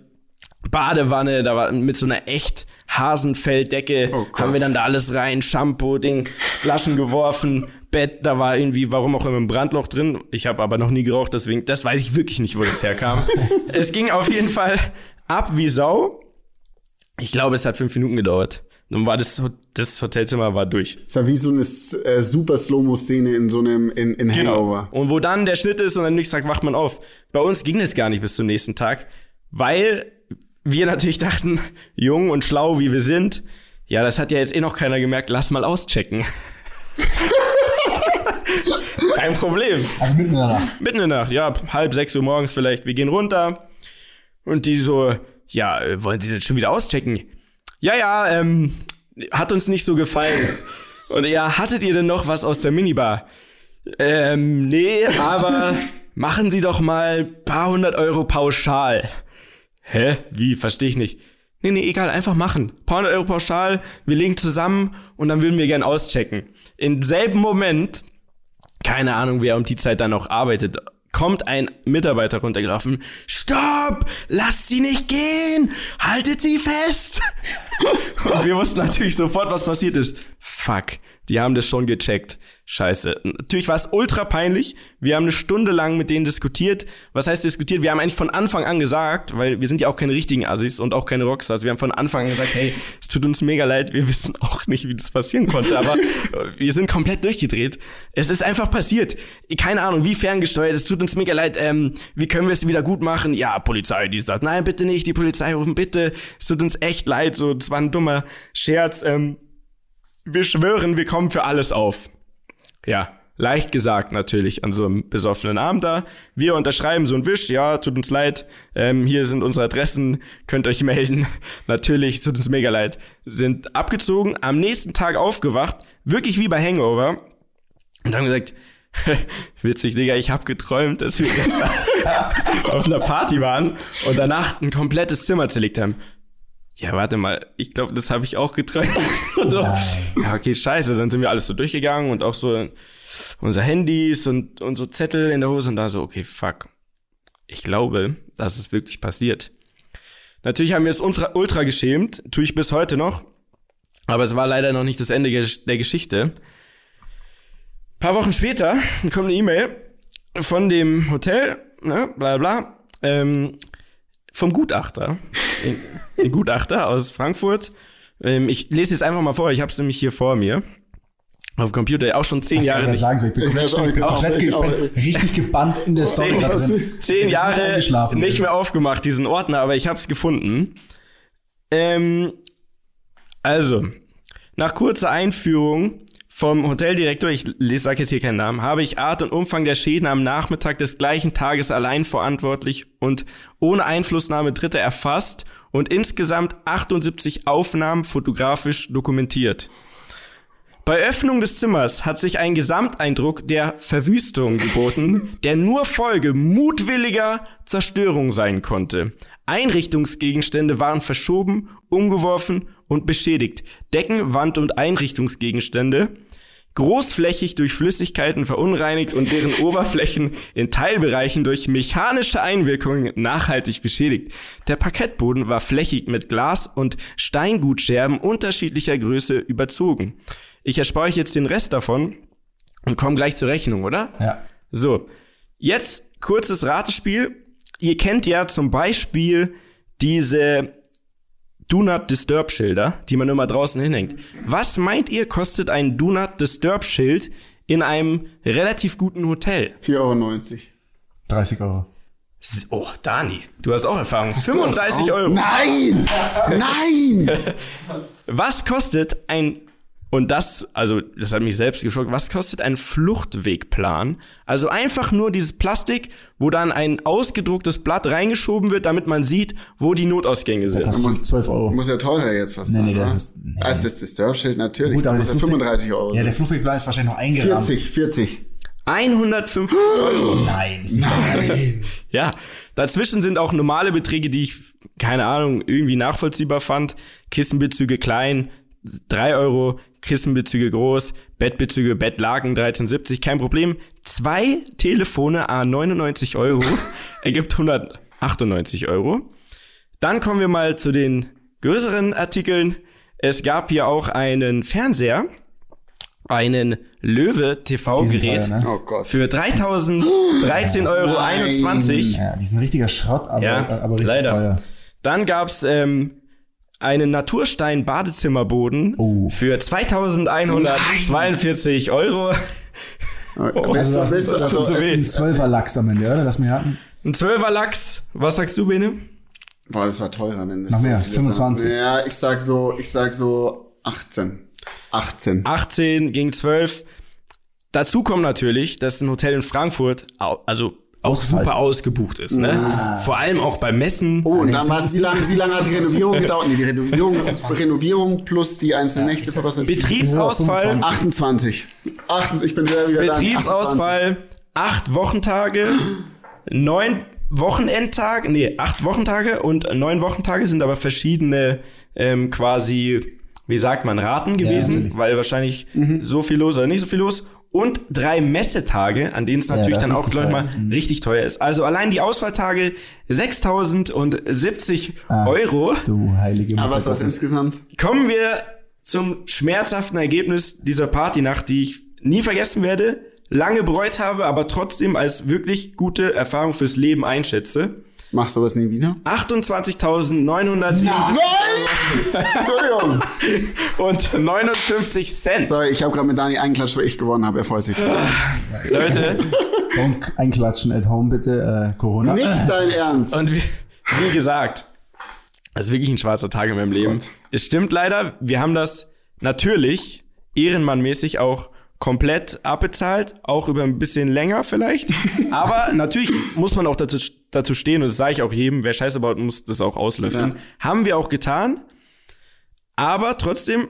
A: Badewanne, da war mit so einer echt Hasenfelldecke,
C: Oh
A: haben wir dann da alles rein, Shampoo, Ding, Flaschen geworfen, Bett, da war irgendwie, warum auch immer, ein Brandloch drin. Ich habe aber noch nie geraucht, deswegen, das weiß ich wirklich nicht, wo das herkam. es ging auf jeden Fall ab wie Sau. Ich glaube, es hat fünf Minuten gedauert. Dann war das, das Hotelzimmer war durch.
C: Ist ja wie so eine äh, super Slow-Mo-Szene in so einem, in, in Hangover.
A: Und wo dann der Schnitt ist und am nächsten Tag wacht man auf. Bei uns ging es gar nicht bis zum nächsten Tag, weil wir natürlich dachten, jung und schlau wie wir sind, ja, das hat ja jetzt eh noch keiner gemerkt, lass mal auschecken. Kein Problem.
B: Also mitten in der Nacht.
A: Mitten in der Nacht, ja, halb sechs Uhr morgens vielleicht, wir gehen runter. Und die so, ja, wollen Sie das schon wieder auschecken? Ja, ja, ähm, hat uns nicht so gefallen. Und ja, hattet ihr denn noch was aus der Minibar? Ähm, nee, aber machen Sie doch mal paar hundert Euro pauschal. Hä? Wie? Verstehe ich nicht. Nee, nee, egal, einfach machen. Paar hundert Euro pauschal, wir legen zusammen und dann würden wir gern auschecken. Im selben Moment keine Ahnung, wer um die Zeit dann noch arbeitet, kommt ein Mitarbeiter runtergelaufen. Stopp! Lasst sie nicht gehen! Haltet sie fest! Und wir wussten natürlich sofort, was passiert ist. Fuck. Die haben das schon gecheckt. Scheiße. Natürlich war es ultra peinlich. Wir haben eine Stunde lang mit denen diskutiert. Was heißt diskutiert? Wir haben eigentlich von Anfang an gesagt, weil wir sind ja auch keine richtigen Assis und auch keine Rockstars. Wir haben von Anfang an gesagt, hey, es tut uns mega leid. Wir wissen auch nicht, wie das passieren konnte, aber wir sind komplett durchgedreht. Es ist einfach passiert. Keine Ahnung, wie ferngesteuert. Es tut uns mega leid. Ähm, wie können wir es wieder gut machen? Ja, Polizei, die sagt, nein, bitte nicht, die Polizei rufen, bitte. Es tut uns echt leid. So, das war ein dummer Scherz. Ähm, wir schwören, wir kommen für alles auf. Ja, leicht gesagt natürlich an so einem besoffenen Abend da. Wir unterschreiben so ein Wisch, ja, tut uns leid, ähm, hier sind unsere Adressen, könnt euch melden. natürlich, tut uns mega leid. Sind abgezogen, am nächsten Tag aufgewacht, wirklich wie bei Hangover. Und haben gesagt, witzig, Digga, ich hab geträumt, dass wir gestern auf einer Party waren und danach ein komplettes Zimmer zerlegt haben. Ja, warte mal, ich glaube, das habe ich auch geträumt. Und so. Ja, okay, scheiße. Dann sind wir alles so durchgegangen und auch so unser Handys und, und so Zettel in der Hose und da so, okay, fuck. Ich glaube, das ist wirklich passiert. Natürlich haben wir es ultra, ultra geschämt, tue ich bis heute noch. Aber es war leider noch nicht das Ende der Geschichte. paar Wochen später kommt eine E-Mail von dem Hotel, ne, bla bla, ähm, vom Gutachter. Ein, Gutachter aus Frankfurt. Ähm, ich lese jetzt einfach mal vor, ich habe es nämlich hier vor mir. Auf dem Computer, auch schon zehn Jahre nicht.
B: sagen, ich bin, komplett, ich bin, komplett, ge- bin richtig gebannt in der Story da drin.
A: Zehn Jahre nicht mehr aufgemacht, diesen Ordner, aber ich habe es gefunden. Ähm, also, nach kurzer Einführung vom Hoteldirektor, ich sage jetzt hier keinen Namen, habe ich Art und Umfang der Schäden am Nachmittag des gleichen Tages allein verantwortlich und ohne Einflussnahme Dritter erfasst und insgesamt 78 Aufnahmen fotografisch dokumentiert. Bei Öffnung des Zimmers hat sich ein Gesamteindruck der Verwüstung geboten, der nur Folge mutwilliger Zerstörung sein konnte. Einrichtungsgegenstände waren verschoben, umgeworfen und beschädigt. Decken, Wand- und Einrichtungsgegenstände großflächig durch Flüssigkeiten verunreinigt und deren Oberflächen in Teilbereichen durch mechanische Einwirkungen nachhaltig beschädigt. Der Parkettboden war flächig mit Glas- und Steingutscherben unterschiedlicher Größe überzogen. Ich erspare euch jetzt den Rest davon und komme gleich zur Rechnung, oder?
B: Ja.
A: So, jetzt kurzes Ratespiel. Ihr kennt ja zum Beispiel diese Do Not Disturb Schilder, die man immer draußen hinhängt. Was meint ihr, kostet ein Do Not Disturb Schild in einem relativ guten Hotel?
C: 4,90 Euro.
B: 30 Euro.
A: Oh, Dani, du hast auch Erfahrung. 35
C: Oh,
A: Euro.
C: Nein! Nein!
A: Was kostet ein, und das, also das hat mich selbst geschockt, was kostet ein Fluchtwegplan? Also einfach nur dieses Plastik, wo dann ein ausgedrucktes Blatt reingeschoben wird, damit man sieht, wo die Notausgänge sind.
B: Kostet 12 Euro.
C: Muss ja teurer jetzt fast
B: Nee,
C: sein,
B: nee, der
C: oder?
B: ist- nee.
C: Ah, ist das Disturb-Schild? Natürlich.
B: Gut, aber
C: muss
B: der
C: ja
B: Flugweg-
C: 35 Euro.
B: Ja, der
C: sein.
B: Flugwegplan ist wahrscheinlich noch eingerahmt.
C: 40, 40.
A: 150 Euro.
B: Nein, Nein.
A: Ja, dazwischen sind auch normale Beträge, die ich, keine Ahnung, irgendwie nachvollziehbar fand. Kissenbezüge klein, 3 Euro, Kissenbezüge groß, Bettbezüge, Bettlaken 13,70, kein Problem. Zwei Telefone a 99 Euro ergibt 198 Euro. Dann kommen wir mal zu den größeren Artikeln. Es gab hier auch einen Fernseher, einen Löwe TV-Gerät
B: ne?
C: Oh
A: für 3013,21 Euro.
B: Ja, die sind richtiger Schrott, aber,
A: Ja,
B: aber richtig
A: leider.
B: teuer.
A: Dann gab's ähm, einen Naturstein-Badezimmerboden
B: Oh.
A: für 2142 Euro.
C: Oh,
B: Also das, das,
C: das
B: das
A: tut so
B: ist
A: weh.
B: ein 12er Lachs am Ende, oder? Das wir hatten.
A: Ein 12er Lachs. Was sagst du, Bene?
C: Boah, das war teurer, wenn das
B: Noch
C: so
B: mehr,
C: viele
B: 25.
C: Sachen- Ja, ich sag so, ich sag so 18. 18.
A: 18 gegen 12. Dazu kommt natürlich, dass ein Hotel in Frankfurt, also auch
B: Ausfall.
A: super ausgebucht ist. Ne? Vor allem auch bei Messen.
C: Oh, und dann
B: so-
C: war es, wie lange, wie lange hat die Renovierung gedauert? Nee, die Renovierung, Renovierung plus die einzelnen Nächte, so was sind
A: Betriebsausfall.
C: 28. 28. Ich bin sehr wieder da.
A: Betriebsausfall, acht Wochentage, neun Wochenendtage, nee, acht Wochentage und neun Wochentage sind aber verschiedene ähm, quasi, wie sagt man, Raten gewesen,
B: natürlich.
A: weil wahrscheinlich so viel los oder nicht so viel los. Und drei Messetage, an denen es natürlich
B: da
A: dann auch,
B: richtig
A: glaube ich mal.
B: Mhm.
A: richtig teuer ist. Also allein die Ausfalltage 6.070
B: Ah.
A: Euro.
B: Du heilige
C: Aber was
B: Mutter
C: ist insgesamt?
A: Kommen wir zum schmerzhaften Ergebnis dieser Partynacht, die ich nie vergessen werde, lange bereut habe, aber trotzdem als wirklich gute Erfahrung fürs Leben einschätze.
C: Machst du was nie wieder?
A: 28.977
C: Entschuldigung.
A: und 59 Cent.
C: Sorry, ich habe gerade mit Dani eingeklatscht, weil ich gewonnen habe. Er freut sich.
A: Leute,
B: Und einklatschen at home bitte, äh, Corona.
C: Nicht dein Ernst.
A: und wie, wie gesagt, das ist wirklich ein schwarzer Tag in meinem Leben.
C: Gott.
A: Es stimmt leider, wir haben das natürlich ehrenmannmäßig auch komplett abbezahlt, auch über ein bisschen länger vielleicht. Aber natürlich muss man auch dazu, dazu stehen, und das sage ich auch jedem, wer Scheiße baut, muss das auch auslöffeln.
C: Ja.
A: Haben wir auch getan. Aber trotzdem,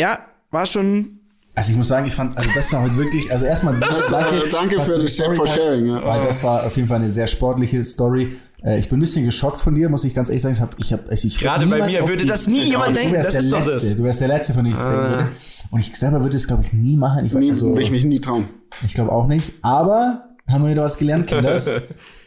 A: ja, war schon
B: Also ich muss sagen, ich fand, also das war heute wirklich, also erstmal danke,
C: danke für das
B: die Story
C: for sharing, ja.
B: Weil das war auf jeden Fall eine sehr sportliche Story. Äh, Ich bin ein bisschen geschockt von dir, muss ich ganz ehrlich sagen. Ich hab, ich hab, also ich
A: Gerade bei mir würde
B: die-
A: das nie jemand
B: du
A: denken,
B: wärst
A: das
B: der
A: ist doch
B: Letzte.
A: das.
B: Du wärst der Letzte, von dem ich das denken würde. Und ich selber würde es, glaube ich, nie machen. Ich,
C: Nie,
B: also,
C: will ich mich nie trauen.
B: ich glaube auch nicht. Aber haben wir wieder was gelernt, Kinders.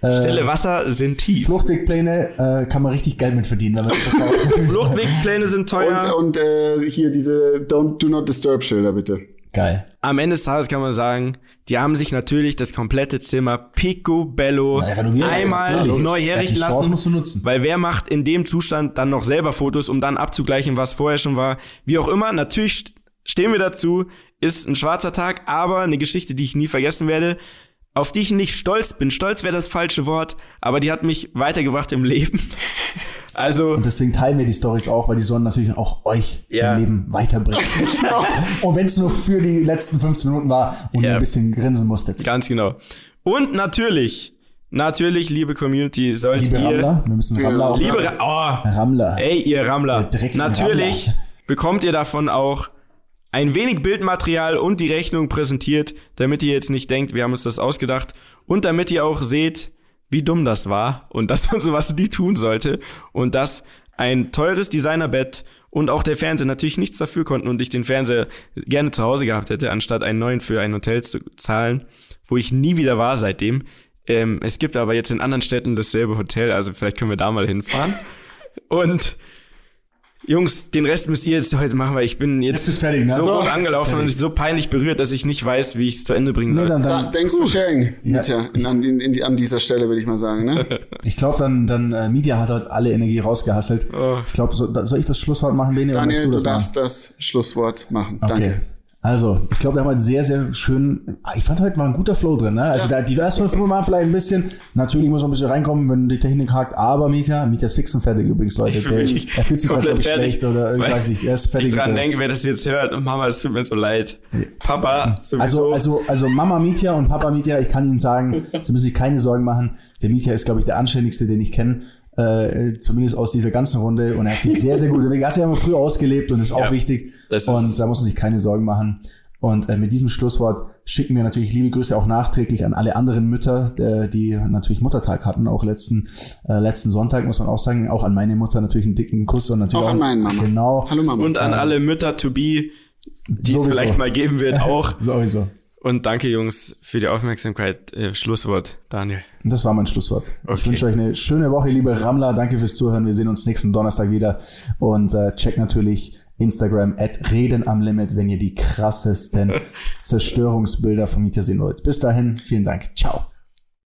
B: Äh,
A: Stille Wasser sind tief.
B: Fluchtwegpläne äh, kann man richtig Geld mit verdienen.
A: Fluchtwegpläne sind teuer.
C: Und, und äh, hier diese Don't Do Not Disturb Schilder, bitte.
B: Geil.
A: Am Ende des Tages kann man sagen, die haben sich natürlich das komplette Zimmer picobello
B: Na,
A: einmal neu
B: Ja,
A: herrichten
B: Chance
A: lassen.
B: musst du nutzen.
A: Weil wer macht in dem Zustand dann noch selber Fotos, um dann abzugleichen, was vorher schon war? Wie auch immer, natürlich st- stehen wir dazu, ist ein schwarzer Tag, aber eine Geschichte, die ich nie vergessen werde, auf die ich nicht stolz bin. Stolz wäre das falsche Wort, aber die hat mich weitergebracht im Leben. Also,
B: Und deswegen teilen wir die Stories auch, weil die sollen natürlich auch euch
A: Ja.
B: im Leben weiterbringen. und wenn es nur für die letzten 15 Minuten war und
A: Ja.
B: ihr ein bisschen grinsen musstet.
A: ganz genau. Und natürlich, natürlich, liebe Community, solltet
B: Liebe
A: ihr...
B: Rammler, wir müssen Rammler auch.
A: Liebe Ra oh,
B: Rammler.
A: Ey, ihr Rammler. Natürlich
B: Rammler.
A: bekommt ihr davon auch ein wenig Bildmaterial und die Rechnung präsentiert, damit ihr jetzt nicht denkt, wir haben uns das ausgedacht und damit ihr auch seht, wie dumm das war und dass man sowas nie tun sollte und dass ein teures Designerbett und auch der Fernseher natürlich nichts dafür konnten und ich den Fernseher gerne zu Hause gehabt hätte, anstatt einen neuen für ein Hotel zu zahlen, wo ich nie wieder war seitdem. Ähm, es gibt aber jetzt in anderen Städten dasselbe Hotel, also vielleicht können wir da mal hinfahren. Und Jungs, den Rest müsst ihr jetzt heute machen, weil ich bin jetzt
B: Jetzt fertig, ne?
A: so
B: So,
A: rot angelaufen und so peinlich berührt, dass ich nicht weiß, wie ich es zu Ende bringen
B: Nee,
A: soll.
B: dann,
C: Da,
B: dann,
C: thanks for sharing,
B: Ja.
C: In, an, in, in, an dieser Stelle würde ich mal sagen. Ne?
B: ich glaube, dann, dann äh, Media hat heute alle Energie rausgehasselt.
A: Oh.
B: Ich glaube, so, soll ich das Schlusswort machen, Bene? oder
C: Daniel, du
B: das
C: darfst das Schlusswort machen. Danke.
B: Also, ich glaube, wir haben heute sehr, sehr schön. Ich fand heute mal ein guter Flow drin, ne? Also,
C: Ja.
B: da, die ersten fünf Mal vielleicht ein bisschen. Natürlich muss man ein bisschen reinkommen, wenn die Technik hakt. Aber Mieter, Mieter ist fix und fertig übrigens, Leute. Der, er fühlt sich gerade, ich, schlecht oder ich weiß nicht. Er ist fertig.
A: ich dran denke, wer das jetzt hört, Mama, es tut mir so leid. Papa, sowieso.
B: Also, also, also Mama Mietja und Papa Mietja, ich kann Ihnen sagen, Sie müssen sich keine Sorgen machen. Der Mietja ist, glaube ich, der anständigste, den ich kenne. Äh, zumindest aus dieser ganzen Runde. Und er hat sich sehr, sehr gut. Er hat sich immer früh ausgelebt und ist auch
A: Ja,
B: wichtig.
A: das ist-
B: und da muss man sich keine Sorgen machen. Und äh, mit diesem Schlusswort schicken wir natürlich liebe Grüße auch nachträglich an alle anderen Mütter, äh, die natürlich Muttertag hatten, auch letzten, äh, letzten Sonntag, muss man auch sagen. Auch an meine Mutter natürlich einen dicken Kuss und natürlich
C: Auch an meinen Mama.
B: Genau.
C: Hallo Mama.
A: und an alle Mütter to be, die es vielleicht mal geben wird, auch.
B: Sowieso.
A: Und danke, Jungs, für die Aufmerksamkeit. Äh, Schlusswort, Daniel.
B: Das war mein Schlusswort. Ich
A: Okay.
B: wünsche euch eine schöne Woche, liebe Rammler. Danke fürs Zuhören. Wir sehen uns nächsten Donnerstag wieder. Und äh, checkt natürlich Instagram at Reden am Limit, wenn ihr die krassesten Zerstörungsbilder von Mieter sehen wollt. Bis dahin, vielen Dank. Ciao.